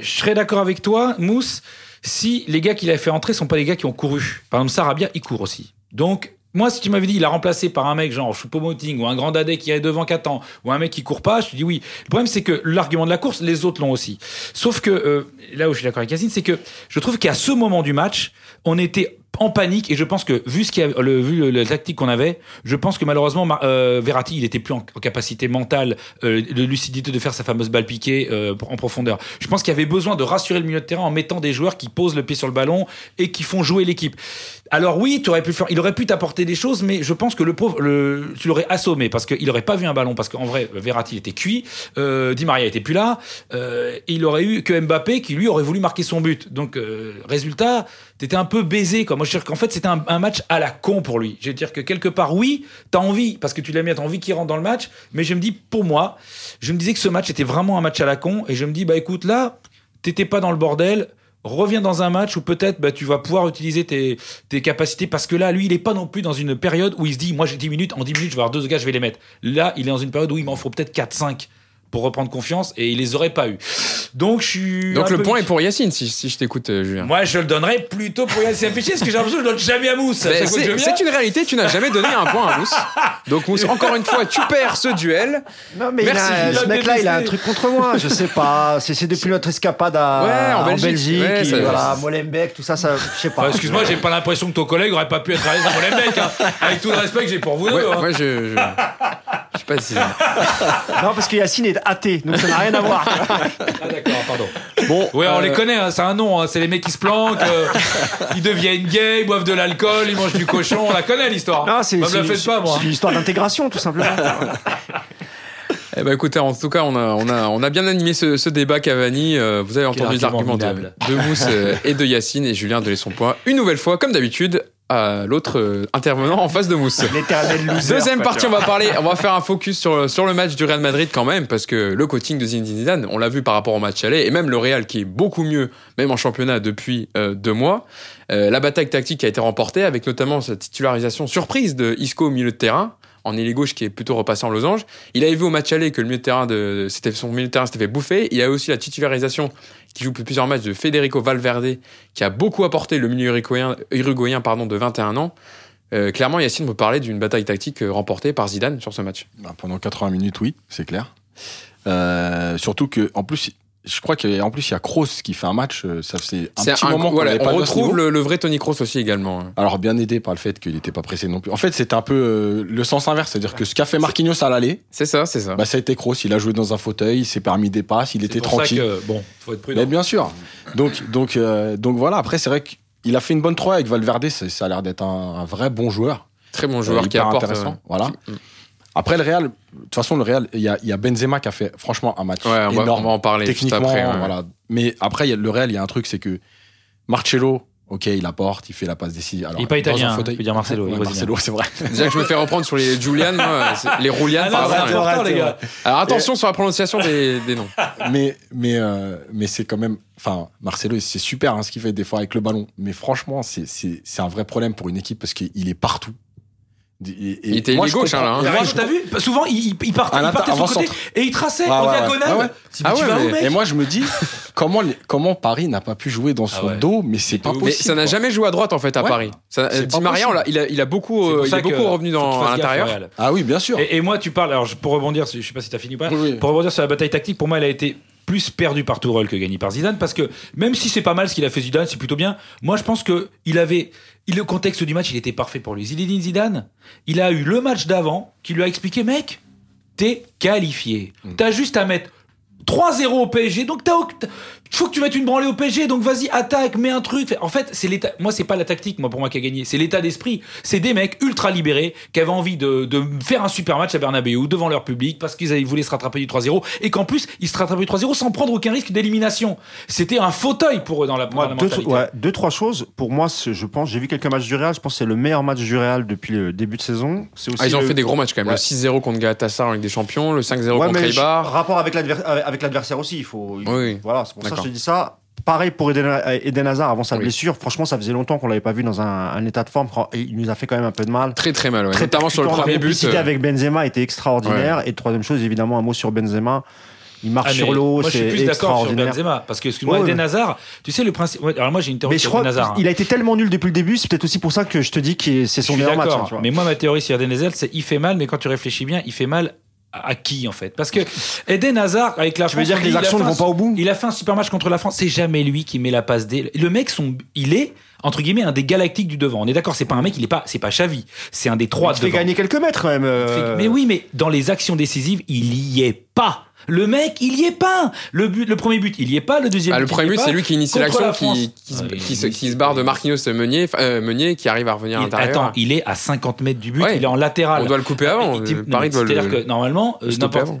je serais d'accord avec toi, Mousse, si les gars qu'il a fait entrer sont pas les gars qui ont couru. Par exemple, Sarabia, il court aussi. Donc, moi, si tu m'avais dit, il a remplacé par un mec genre Choupo-Moting ou un grand dadé qui est devant 4 ans ou un mec qui court pas, je te dis oui. Le problème, c'est que l'argument de la course, les autres l'ont aussi. Sauf que, euh, là où je suis d'accord avec Yacine, c'est que je trouve qu'à ce moment du match, on était en panique et je pense que vu ce a, le, vu la tactique qu'on avait, je pense que malheureusement euh, Verratti il était plus en, capacité mentale euh, de lucidité de faire sa fameuse balle piquée euh, en profondeur. Je pense qu'il y avait besoin de rassurer le milieu de terrain en mettant des joueurs qui posent le pied sur le ballon et qui font jouer l'équipe. Alors oui, tu aurais pu faire, il aurait pu t'apporter des choses, mais je pense que le pauvre, le, tu l'aurais assommé parce qu'il aurait pas vu un ballon parce qu'en vrai Verratti était cuit, euh, Di Maria était plus là, il aurait eu que Mbappé qui lui aurait voulu marquer son but. Donc résultat, t'étais un peu baisé quoi. Moi je dire qu'en fait c'était un, match à la con pour lui. Je veux dire que quelque part oui, t'as envie parce que tu l'as mis, t'as envie qu'il rentre dans le match, mais je me dis pour moi, je me disais que ce match était vraiment un match à la con et je me dis bah écoute là, t'étais pas dans le bordel. Reviens dans un match où peut-être bah, tu vas pouvoir utiliser tes, tes capacités parce que là, lui, il est pas non plus dans une période où il se dit Moi, j'ai 10 minutes, en 10 minutes, je vais avoir deux gars, je vais les mettre. Là, il est dans une période où il m'en faut peut-être 4-5 pour reprendre confiance et il les aurait pas eu. Donc, je suis. Donc le point est pour Yacine, si, si je t'écoute, euh, Julien. Moi, je le donnerais plutôt pour Yacine Affiché parce que j'ai l'impression que je le donne jamais à Mousse. À C'est une réalité, tu n'as jamais donné un point à Mousse. *laughs* Donc Mousse, encore une fois, tu perds ce duel. Non, mais Merci, il a- ce mec-là, il a un truc contre moi. Je sais pas. C'est depuis notre escapade à, Ouais, en en Belgique. Belgique. Ouais, et ça- voilà, Molenbeek, tout ça, ça, je sais pas. Enfin, Excuse-moi, j'ai pas l'impression que ton collègue aurait pas pu être à l'aise mon mec. Hein. Avec tout le respect que j'ai pour vous deux. Ouais, hein. moi, je, je, je sais pas si. *laughs* Non, parce que Yacine est athée, donc ça n'a rien à voir. Ah, d'accord, pardon. Bon, Ouais, on euh, les connaît, hein, c'est un nom. hein, c'est les mecs qui se planquent, euh, ils deviennent gays, ils boivent de l'alcool, ils mangent du cochon. On la connaît l'histoire. Non, c'est Bah, c'est- faites pas, moi. c'est une histoire d'intégration, tout simplement. *laughs* Eh ben écoutez, en tout cas, on a, on a, on a bien animé ce, ce débat Cavani. Euh, vous avez entendu les argument arguments de, de Mousse euh, et de Yacine et Julien donner son point une nouvelle fois, comme d'habitude. À l'autre euh, intervenant en face de Mousse. Loser. Deuxième partie, on va parler, on va faire un focus sur, sur le match du Real Madrid quand même, parce que le coaching de Zinedine Zidane, on l'a vu par rapport au match aller, et même le Real qui est beaucoup mieux, même en championnat depuis euh, deux mois. Euh, la bataille tactique a été remportée avec notamment cette titularisation surprise de Isco au milieu de terrain, en ailier gauche qui est plutôt repassé en losange. Il avait vu au match aller que le milieu de terrain de, c'était son milieu de terrain s'était fait bouffer. Il y a aussi la titularisation qui joue plusieurs matchs de Federico Valverde, qui a beaucoup apporté le milieu uruguayen, uruguayen pardon, de 21 ans. Euh, clairement, Yacine me parlait d'une bataille tactique euh, remportée par Zidane sur ce match. Bah, pendant 80 minutes, oui, c'est clair. Euh, surtout que, en plus, je crois qu'en plus, il y a Kroos qui fait un match. euh, Ça fait un C'est petit un- moment qu'on voilà, pas on retrouve le, le vrai Tony Kroos aussi également. hein. Alors, bien aidé par le fait qu'il n'était pas pressé non plus. En fait, c'était un peu euh, le sens inverse. C'est-à-dire que ce qu'a fait Marquinhos à l'aller, C'est ça, c'est ça. bah, ça a été Kroos. Il a joué dans un fauteuil, il s'est permis des passes, il C'est était pour ça tranquille. que, bon, faut être prudent. Mais bien sûr. Donc, donc, euh, donc voilà. Après, c'est vrai qu'il a fait une bonne 3 avec Valverde. Ça, ça a l'air d'être un, un vrai bon joueur. Très bon joueur Euh, qui apporte. intéressant. euh, Voilà. qui- Après, le Real, de toute façon, le Real, il y a, il y a Benzema qui a fait franchement un match Ouais, on va, on va en parler juste techniquement, après. ouais. voilà. Mais après, il y a- le Real, il y a un truc, c'est que Marcelo, ok, il apporte, il fait la passe décisive. Alors, Il est pas dans un italien, fauteuil- hein, je veux dire Marcelo, il est Ouais. Marcelo, c'est vrai. *laughs* Déjà que je me fais reprendre sur les Julian, les Roulian, Ah important, les gars. Alors attention sur la prononciation des, des noms. *laughs* mais mais euh, mais c'est quand même. Enfin, Marcelo, c'est super hein, ce qu'il fait des fois avec le ballon. Mais franchement, c'est c'est c'est un vrai problème pour une équipe parce qu'il est partout. Et- et- Il était moi, gauche, hein, là, hein. t'as vu Souvent, il, partait, À il partait de son avant côté centre. et il traçait Ouais, en ouais, diagonale. Ouais, ouais. Si Ah tu ouais, vas où, mais- mec Et moi, je me dis *laughs* comment les- comment Paris n'a pas pu jouer dans son Ah ouais. dos, mais c'est pas possible. Mais ça n'a jamais joué à droite en fait à Ouais. Paris. Ça, Di Maria, on il a, il a beaucoup, euh, il ça est beaucoup que revenu dans, à l'intérieur. Ah oui, bien sûr. Et, et moi, tu parles, alors pour rebondir, je sais pas si t'as fini ou pas, oui. pour rebondir sur la bataille tactique, pour moi, elle a été plus perdue par Tourelle que gagnée par Zidane, parce que même si c'est pas mal ce qu'il a fait Zidane, c'est plutôt bien, moi je pense que il avait, il, le contexte du match, il était parfait pour lui. Zinedine Zidane, il a eu le match d'avant qui lui a expliqué, mec, t'es qualifié. Mm. T'as juste à mettre 3-0 au PSG, donc t'as, faut que tu mettes une branlée au PSG, donc vas-y, attaque, mets un truc. En fait, c'est l'état, moi c'est pas la tactique, moi pour moi qui a gagné, c'est l'état d'esprit. C'est des mecs ultra libérés qui avaient envie de, de faire un super match à Bernabeu devant leur public parce qu'ils avaient- voulaient se rattraper du 3-0 et qu'en plus ils se rattrapaient du 3-0 sans prendre aucun risque d'élimination. C'était un fauteuil pour eux dans la, dans Moi, la deux, mentalité. ouais, deux, trois choses. Pour moi, je pense, j'ai vu quelques matchs du Real. Je pense que c'est le meilleur match du Real depuis le début de saison. Aussi Ah, ils ont le- fait des gros matchs quand même. Ouais. Le 6-0 contre Galatasaray avec des champions, le 5-0 Ouais, contre Eibar. rapport avec l'adver- avec l'adversaire aussi. Il faut. il- Oui. Voilà, c'est pour ça que D'accord. Je te dis ça. Pareil pour Eden, Eden Hazard avant sa Oui. blessure. Franchement, ça faisait longtemps qu'on l'avait pas vu dans un, un état de forme. Et il nous a fait quand même un peu de mal. Très très mal, ouais. Très notamment sur le. La premier but. complicité euh, avec Benzema était extraordinaire. Et troisième chose, évidemment, un mot sur Benzema. Il marche Ah, sur l'eau, moi je suis c'est plus d'accord sur. Benzema parce que excuse-moi Ouais, Eden. Hazard tu sais le principe ouais, alors moi j'ai une théorie Mais je sur crois Eden Hazard hein. qu'il a été tellement nul depuis le début, c'est peut-être aussi pour ça que je te dis que c'est Je son meilleur match. hein, tu vois. mais moi ma théorie sur Eden Hazard c'est il fait mal mais quand tu réfléchis bien il fait mal à à qui en fait Parce que Eden Hazard avec la Tu veux France, dire que les il a actions fait ne un vont pas au bout? Il a fait un super match contre la France. C'est jamais lui qui met la passe D. Le mec, son, il est entre guillemets un des galactiques du devant. On est d'accord, c'est pas un mec, il est pas, c'est pas Xavi. C'est un des trois Il fait devant. gagner quelques mètres quand même. euh, Mais oui, mais dans les actions décisives, il y est pas. Le mec, il y est pas. Le but, le premier but, il y est pas. Le deuxième Ah, le but, il premier y but, est pas. c'est lui qui initie l'action, la qui, qui, se- Ouais, qui se, il- qui se barre de Marquinhos Meunier, euh, Meunier qui arrive à revenir à Il- l'intérieur. attends, il est à 50 mètres du but, Ouais. il est en latéral. On doit le couper avant. Euh, Paris C'est-à-dire que normalement, euh,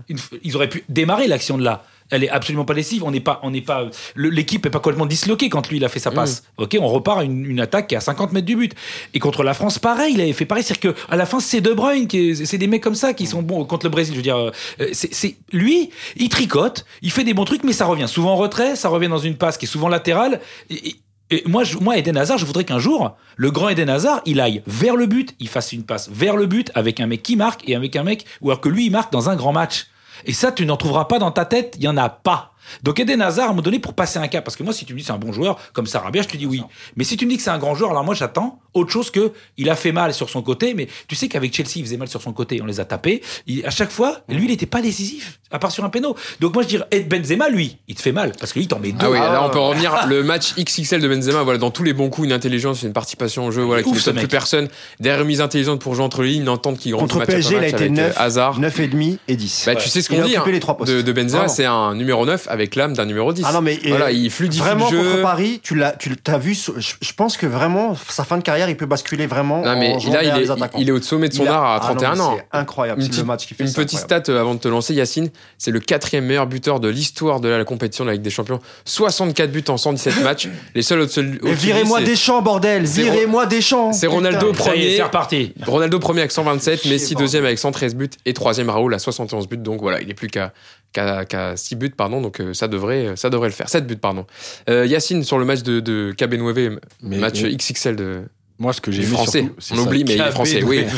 une- ils auraient pu démarrer l'action de là. Elle est absolument pas lessive. On n'est pas, on n'est pas, l'équipe est pas complètement disloquée quand lui il a fait sa passe. Mm. Ok, on repart à une, une attaque qui est à 50 mètres du but. Et contre la France, pareil, il avait fait pareil. C'est-à-dire que à la fin, c'est De Bruyne, c'est des mecs comme ça qui sont bons contre le Brésil. Je veux dire, euh, c'est, c'est- lui, il tricote, il fait des bons trucs, mais ça revient souvent en retrait, ça revient dans une passe qui est souvent latérale. Et, et- et moi, je, moi, Eden Hazard, je voudrais qu'un jour, le grand Eden Hazard, il aille vers le but, il fasse une passe vers le but avec un mec qui marque et avec un mec, ou alors que lui, il marque dans un grand match. Et ça, tu n'en trouveras pas dans ta tête, il y en a pas. Donc Eden Hazard, à un moment donné, pour passer un cap, parce que moi, si tu me dis c'est un bon joueur, comme Sarabia, je te dis oui. Mais si tu me dis que c'est un grand joueur, alors moi, j'attends autre chose que il a fait mal sur son côté, mais tu sais qu'avec Chelsea, il faisait mal sur son côté, on les a tapés. Il- à chaque fois, lui, il n'était pas décisif, à part sur un péno. Donc moi, je dirais, Ed Benzema, lui, il te fait mal, parce que lui, il t'en met deux. Ah oui, Ah là on ouais. peut revenir le match XXL de Benzema, voilà, dans tous les bons coups, une intelligence, une participation au jeu, voilà, qui ne ce plus personne, des remises intelligentes pour jouer entre les lignes, une entente qui grandit Contre match PSG, il a été avec, euh, 9, Hazard. 9,5 et 10. Bah, tu sais ce qu'on dit hein, les trois de, de Benzema, c'est un numéro 9 avec l'âme d'un numéro 10. Ah non, mais voilà, il fluidifie vraiment le jeu. contre Paris, tu l'as, tu l'as vu. Je, je pense que vraiment sa fin de carrière, il peut basculer vraiment. Non, mais en il est, il au sommet de son a- art à Ah non, 31 mais ans. C'est incroyable. Une petite- le match qu'il fait. Une petite incroyable. stat euh, avant de te lancer, Yacine, c'est le quatrième meilleur buteur de l'histoire de la compétition de la Ligue des Champions. 64 buts en 117 matchs. Les seuls lui, virez-moi Deschamps, bordel. Virez-moi Deschamps. c'est Ronaldo premier. c'est reparti. Ronaldo premier avec 127, Chier, Messi deuxième avec 113 buts et troisième Raoul à 71 buts. Donc voilà, il est plus qu'à qu'à 6 buts pardon. Donc euh, ça devrait ça devrait le faire. 7 buts pardon. Euh, Yacine sur le match de, de KB Nueve, Mais- match mais- XXL de Moi, ce que j'ai aimé français. surtout, On ça. oublie mais il est français. Oui. *laughs*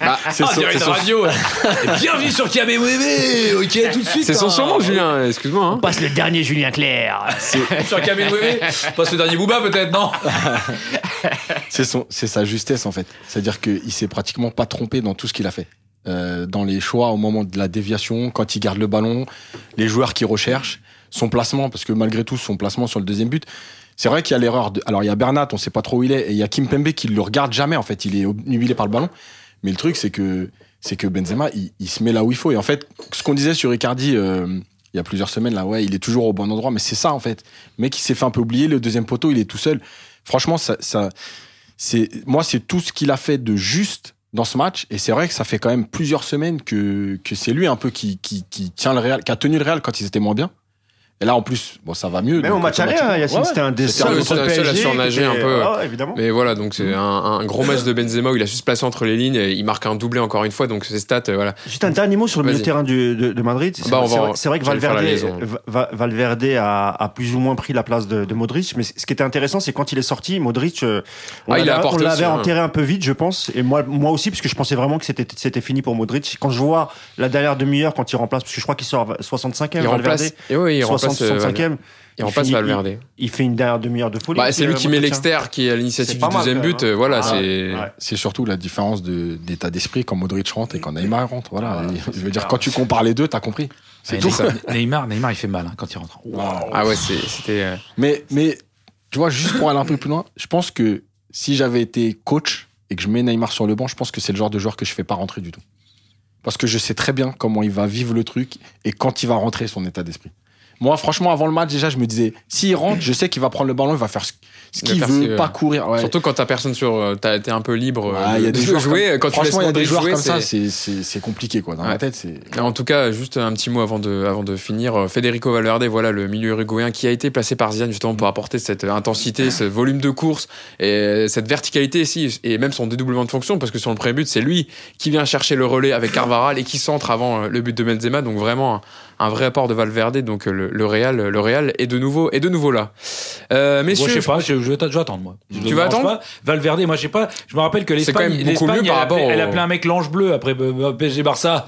Bah, *laughs* C'est Ah, son- on c'est radio. *laughs* Bienvenue sur KBWB. Ok, tout de suite. c'est son hein. surnom Julien. Excuse-moi. hein. passe le dernier Julien Clerc. Sur KBWB. Passe le dernier Booba peut-être, non? C'est son, c'est sa justesse en fait. C'est-à-dire qu'il s'est pratiquement pas trompé dans tout ce qu'il a fait. Euh, dans les choix au moment de la déviation, quand il garde le ballon, les joueurs qui recherchent, son placement, parce que malgré tout, son placement sur le deuxième but, c'est vrai qu'il y a l'erreur. De... Alors il y a Bernat, on sait pas trop où il est, et il y a Kim Pembe qui le regarde jamais en fait. Il est obnubilé par le ballon. Mais le truc, c'est que c'est que Benzema, il, il se met là où il faut. Et en fait, ce qu'on disait sur Icardi euh, il y a plusieurs semaines là, ouais, il est toujours au bon endroit, mais c'est ça en fait. Mec, il s'est fait un peu oublier. Le deuxième poteau, il est tout seul. Franchement, ça, ça c'est moi, c'est tout ce qu'il a fait de juste dans ce match. Et c'est vrai que ça fait quand même plusieurs semaines que, que c'est lui un peu qui, qui, qui tient le Real, qui a tenu le Real quand ils étaient moins bien. Et là, en plus, bon, ça va mieux. Même au match aller, hein, Yacine, Ouais, c'était un des seuls seul- seul à surnager un peu. Ah ouais, évidemment. Mais voilà, donc c'est un, un gros match de Benzema où il a su se placer entre les lignes. Et il marque un doublé encore une fois, donc ses stats, euh, voilà. Juste un dernier mot sur le milieu de terrain du- de, de Madrid. C'est Bah, vrai, vrai que Valverde. Va- Valverde a, a plus ou moins pris la place de, de Modric. Mais ce qui était intéressant, c'est quand il est sorti, Modric, euh, on Ah, l'avait- hein. enterré un peu vite, je pense. Et moi, moi aussi, parce que je pensais vraiment que c'était fini pour Modric. Quand je vois la dernière demi-heure, quand il remplace, parce que je crois qu'il sort 65e, Il remplace, Valverde. Et il remplace, euh, 65e. il remplace finit- Valverde. Il fait une dernière demi-heure de folie. Bah, c'est lui qui met hein. l'exter qui est à l'initiative du mal, deuxième but. hein. Voilà, Ah, c'est. ouais. C'est surtout la différence de- d'état d'esprit quand Modric rentre et quand Neymar rentre. Voilà. Ah, Et je veux dire, quand tu compares les deux, t'as compris. C'est tout. Neymar- *laughs* Neymar, Neymar, il fait mal hein, quand il rentre. Ah ouais, c'était. euh, Mais, mais, tu vois, juste pour aller un peu plus loin, je pense que si j'avais été coach et que je mets Neymar sur le banc, je pense que c'est le genre de joueur que je fais pas rentrer du tout. Parce que je sais très bien comment il va vivre le truc et quand il va rentrer son état d'esprit. Moi, franchement, avant le match, déjà, je me disais, s'il rentre, je sais qu'il va prendre le ballon, il va faire ce, qu'il veut, pas courir. Ouais. Surtout quand t'as personne sur. euh, T'as été un peu libre euh, Ouais, il y a de des joueurs jouer. comme- Quand Franchement, il y a des joueurs jouer, comme ça, c'est- compliqué, quoi. Dans Ouais. ma tête, c'est. En tout cas, juste un petit mot avant de, avant de finir. Euh, Federico Valverde, voilà le milieu uruguayen qui a été placé par Zidane justement pour apporter cette intensité, ce volume de course et cette verticalité ici et même son dédoublement de fonction parce que sur le premier but, c'est lui qui vient chercher le relais avec Carvaral et qui centre avant euh, le but de Benzema. Donc vraiment un, vrai apport de Valverde. Donc euh, le, le Real, le Real est de nouveau, est de nouveau là. Euh, messieurs, Moi, je sais pas, je, je vais je vais attendre, moi. Je Tu vas attendre pas. Valverde, moi, je sais pas. Je me rappelle que l'Espagne, l'Espagne, elle, elle appelait un mec l'ange bleu après euh, PSG Barça.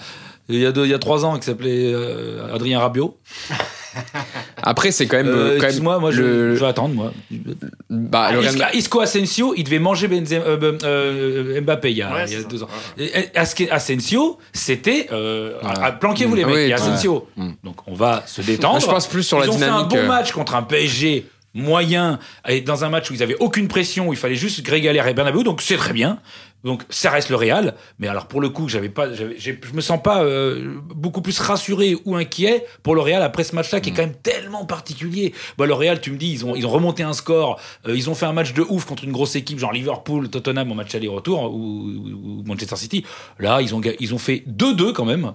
Il y a deux, il y a trois ans, qui s'appelait euh, Adrien Rabiot. *laughs* après c'est quand même, Euh, quand Excuse-moi, moi, je, le- je vais attendre, moi. bah, le Real- Isco, Isco Asensio, il devait manger Benzema, euh, euh, Mbappé il y a, Ouais, il y a c'est deux ans. Et, Asque- Asensio, c'était euh, Ouais. à- à- planquez-vous les Mm. mecs, Oui, ouais. Asensio. Donc on va se détendre. Je pense plus sur la ils ont dynamique. fait un bon match contre un PSG moyen et dans un match où ils avaient aucune pression où il fallait juste Grégaler et Bernabeu donc c'est très bien donc ça reste le Real. Mais alors pour le coup j'avais pas j'avais- j'ai- je me sens pas euh, beaucoup plus rassuré ou inquiet pour le Real après ce match-là qui est quand même tellement particulier. Bah, le Real tu me dis ils ont ils ont remonté un score euh, ils ont fait un match de ouf contre une grosse équipe genre Liverpool Tottenham en match aller-retour ou, ou- Manchester City. Là ils ont ils ont fait 2-2 quand même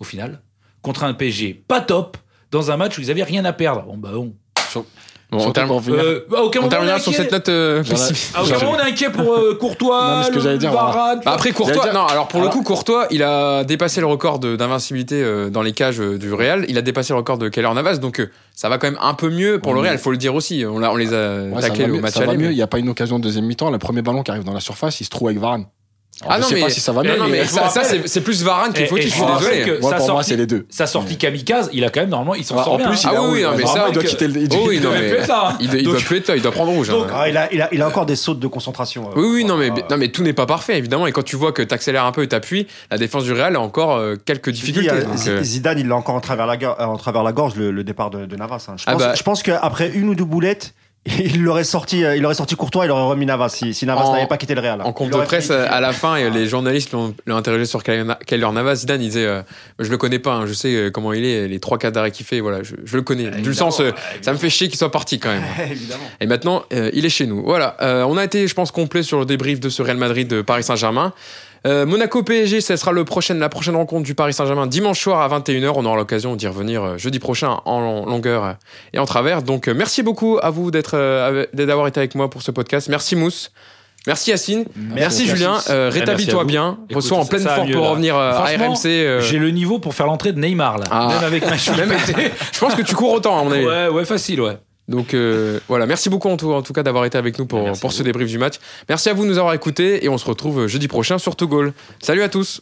au final contre un PSG pas top dans un match où ils avaient rien à perdre. Bon bah bon bon, on termine- euh, aucun on terminera on est sur inquiet. cette note euh, Voilà. pessimiste. À aucun moment, on est inquiet pour euh, Courtois, Non, mais ce que j'allais dire, Varane. Bah après Courtois, dire- non alors pour le coup Courtois, il a dépassé le record d'invincibilité euh, dans les cages euh, du Real. Il a dépassé le record de Keller Navas, donc euh, ça va quand même un peu mieux pour le Real. Faut le dire aussi. On, les a Ouais, ça taclés va au mieux. match ça va aller. Il n'y a pas une occasion de deuxième mi-temps. Le premier ballon qui arrive dans la surface, il se trouve avec Varane. Alors, Ah je non sais mais, pas si ça va non, mieux. non, mais mais je ça, c'est c'est plus Varane qu'il faut je suis désolé. que Moi, sa pour moi, sortie- c'est les deux. Sa sortie kamikaze, il a quand même normalement, il s'en sort en bien. plus, Ah il a- oui, oui, non, mais ça- il doit quitter le. il doit Oh mais fait ça, hein. il, doit- il Donc- doit plus être là, il doit prendre rouge. Donc, hein. Ah, il, a, il, a, il a encore des sautes de concentration. euh, Oui, oui, non mais, ah, non, mais tout n'est pas parfait, évidemment. Et quand tu vois que tu accélères un peu et t'appuies, la défense du Real a encore euh, quelques difficultés. euh, Zidane, il l'a encore en travers la, gorge, le, le départ de, Navas. hein. Je Ah pense, bah- je pense qu'après une ou deux boulettes, il l'aurait sorti, euh, il aurait sorti Courtois, il aurait remis Navas si, si Navas n'avait pas quitté le Real. En compte de presse, fini- à la fin, et les journalistes l'ont interrogé sur Kaylor Navas. Zidane, il disait euh, Je le connais pas, hein, je sais euh, comment il est, les trois quatre d'arrêt qu'il fait, voilà, je, je le connais. Du sens, euh, ça me fait chier qu'il soit parti quand même. *laughs* Évidemment. Et maintenant, euh, il est chez nous. Voilà, euh, on a été, je pense, complet sur le débrief de ce Real Madrid de Paris Saint-Germain. Euh, Monaco PSG, ce sera le prochain, la prochaine rencontre du Paris Saint-Germain dimanche soir à 21h. On aura l'occasion d'y revenir euh, jeudi prochain en long- longueur euh, et en travers. Donc merci beaucoup à vous d'être d'avoir été avec moi pour ce podcast. Merci Mousse. Merci Yacine. Merci, Julien. Euh, à Rétablis-toi bien. Reçois en pleine forme pour là. revenir euh, à RMC. euh, J'ai le niveau pour faire l'entrée de Neymar là. Ah. Même avec ma. *laughs* Je pense que tu cours autant, à mon avis. Ouais, ouais, facile, ouais. Donc euh, voilà, merci beaucoup en tout, en tout cas d'avoir été avec nous pour, pour ce débrief du match. Merci à vous de nous avoir écoutés et on se retrouve jeudi prochain sur To Goal. Salut à tous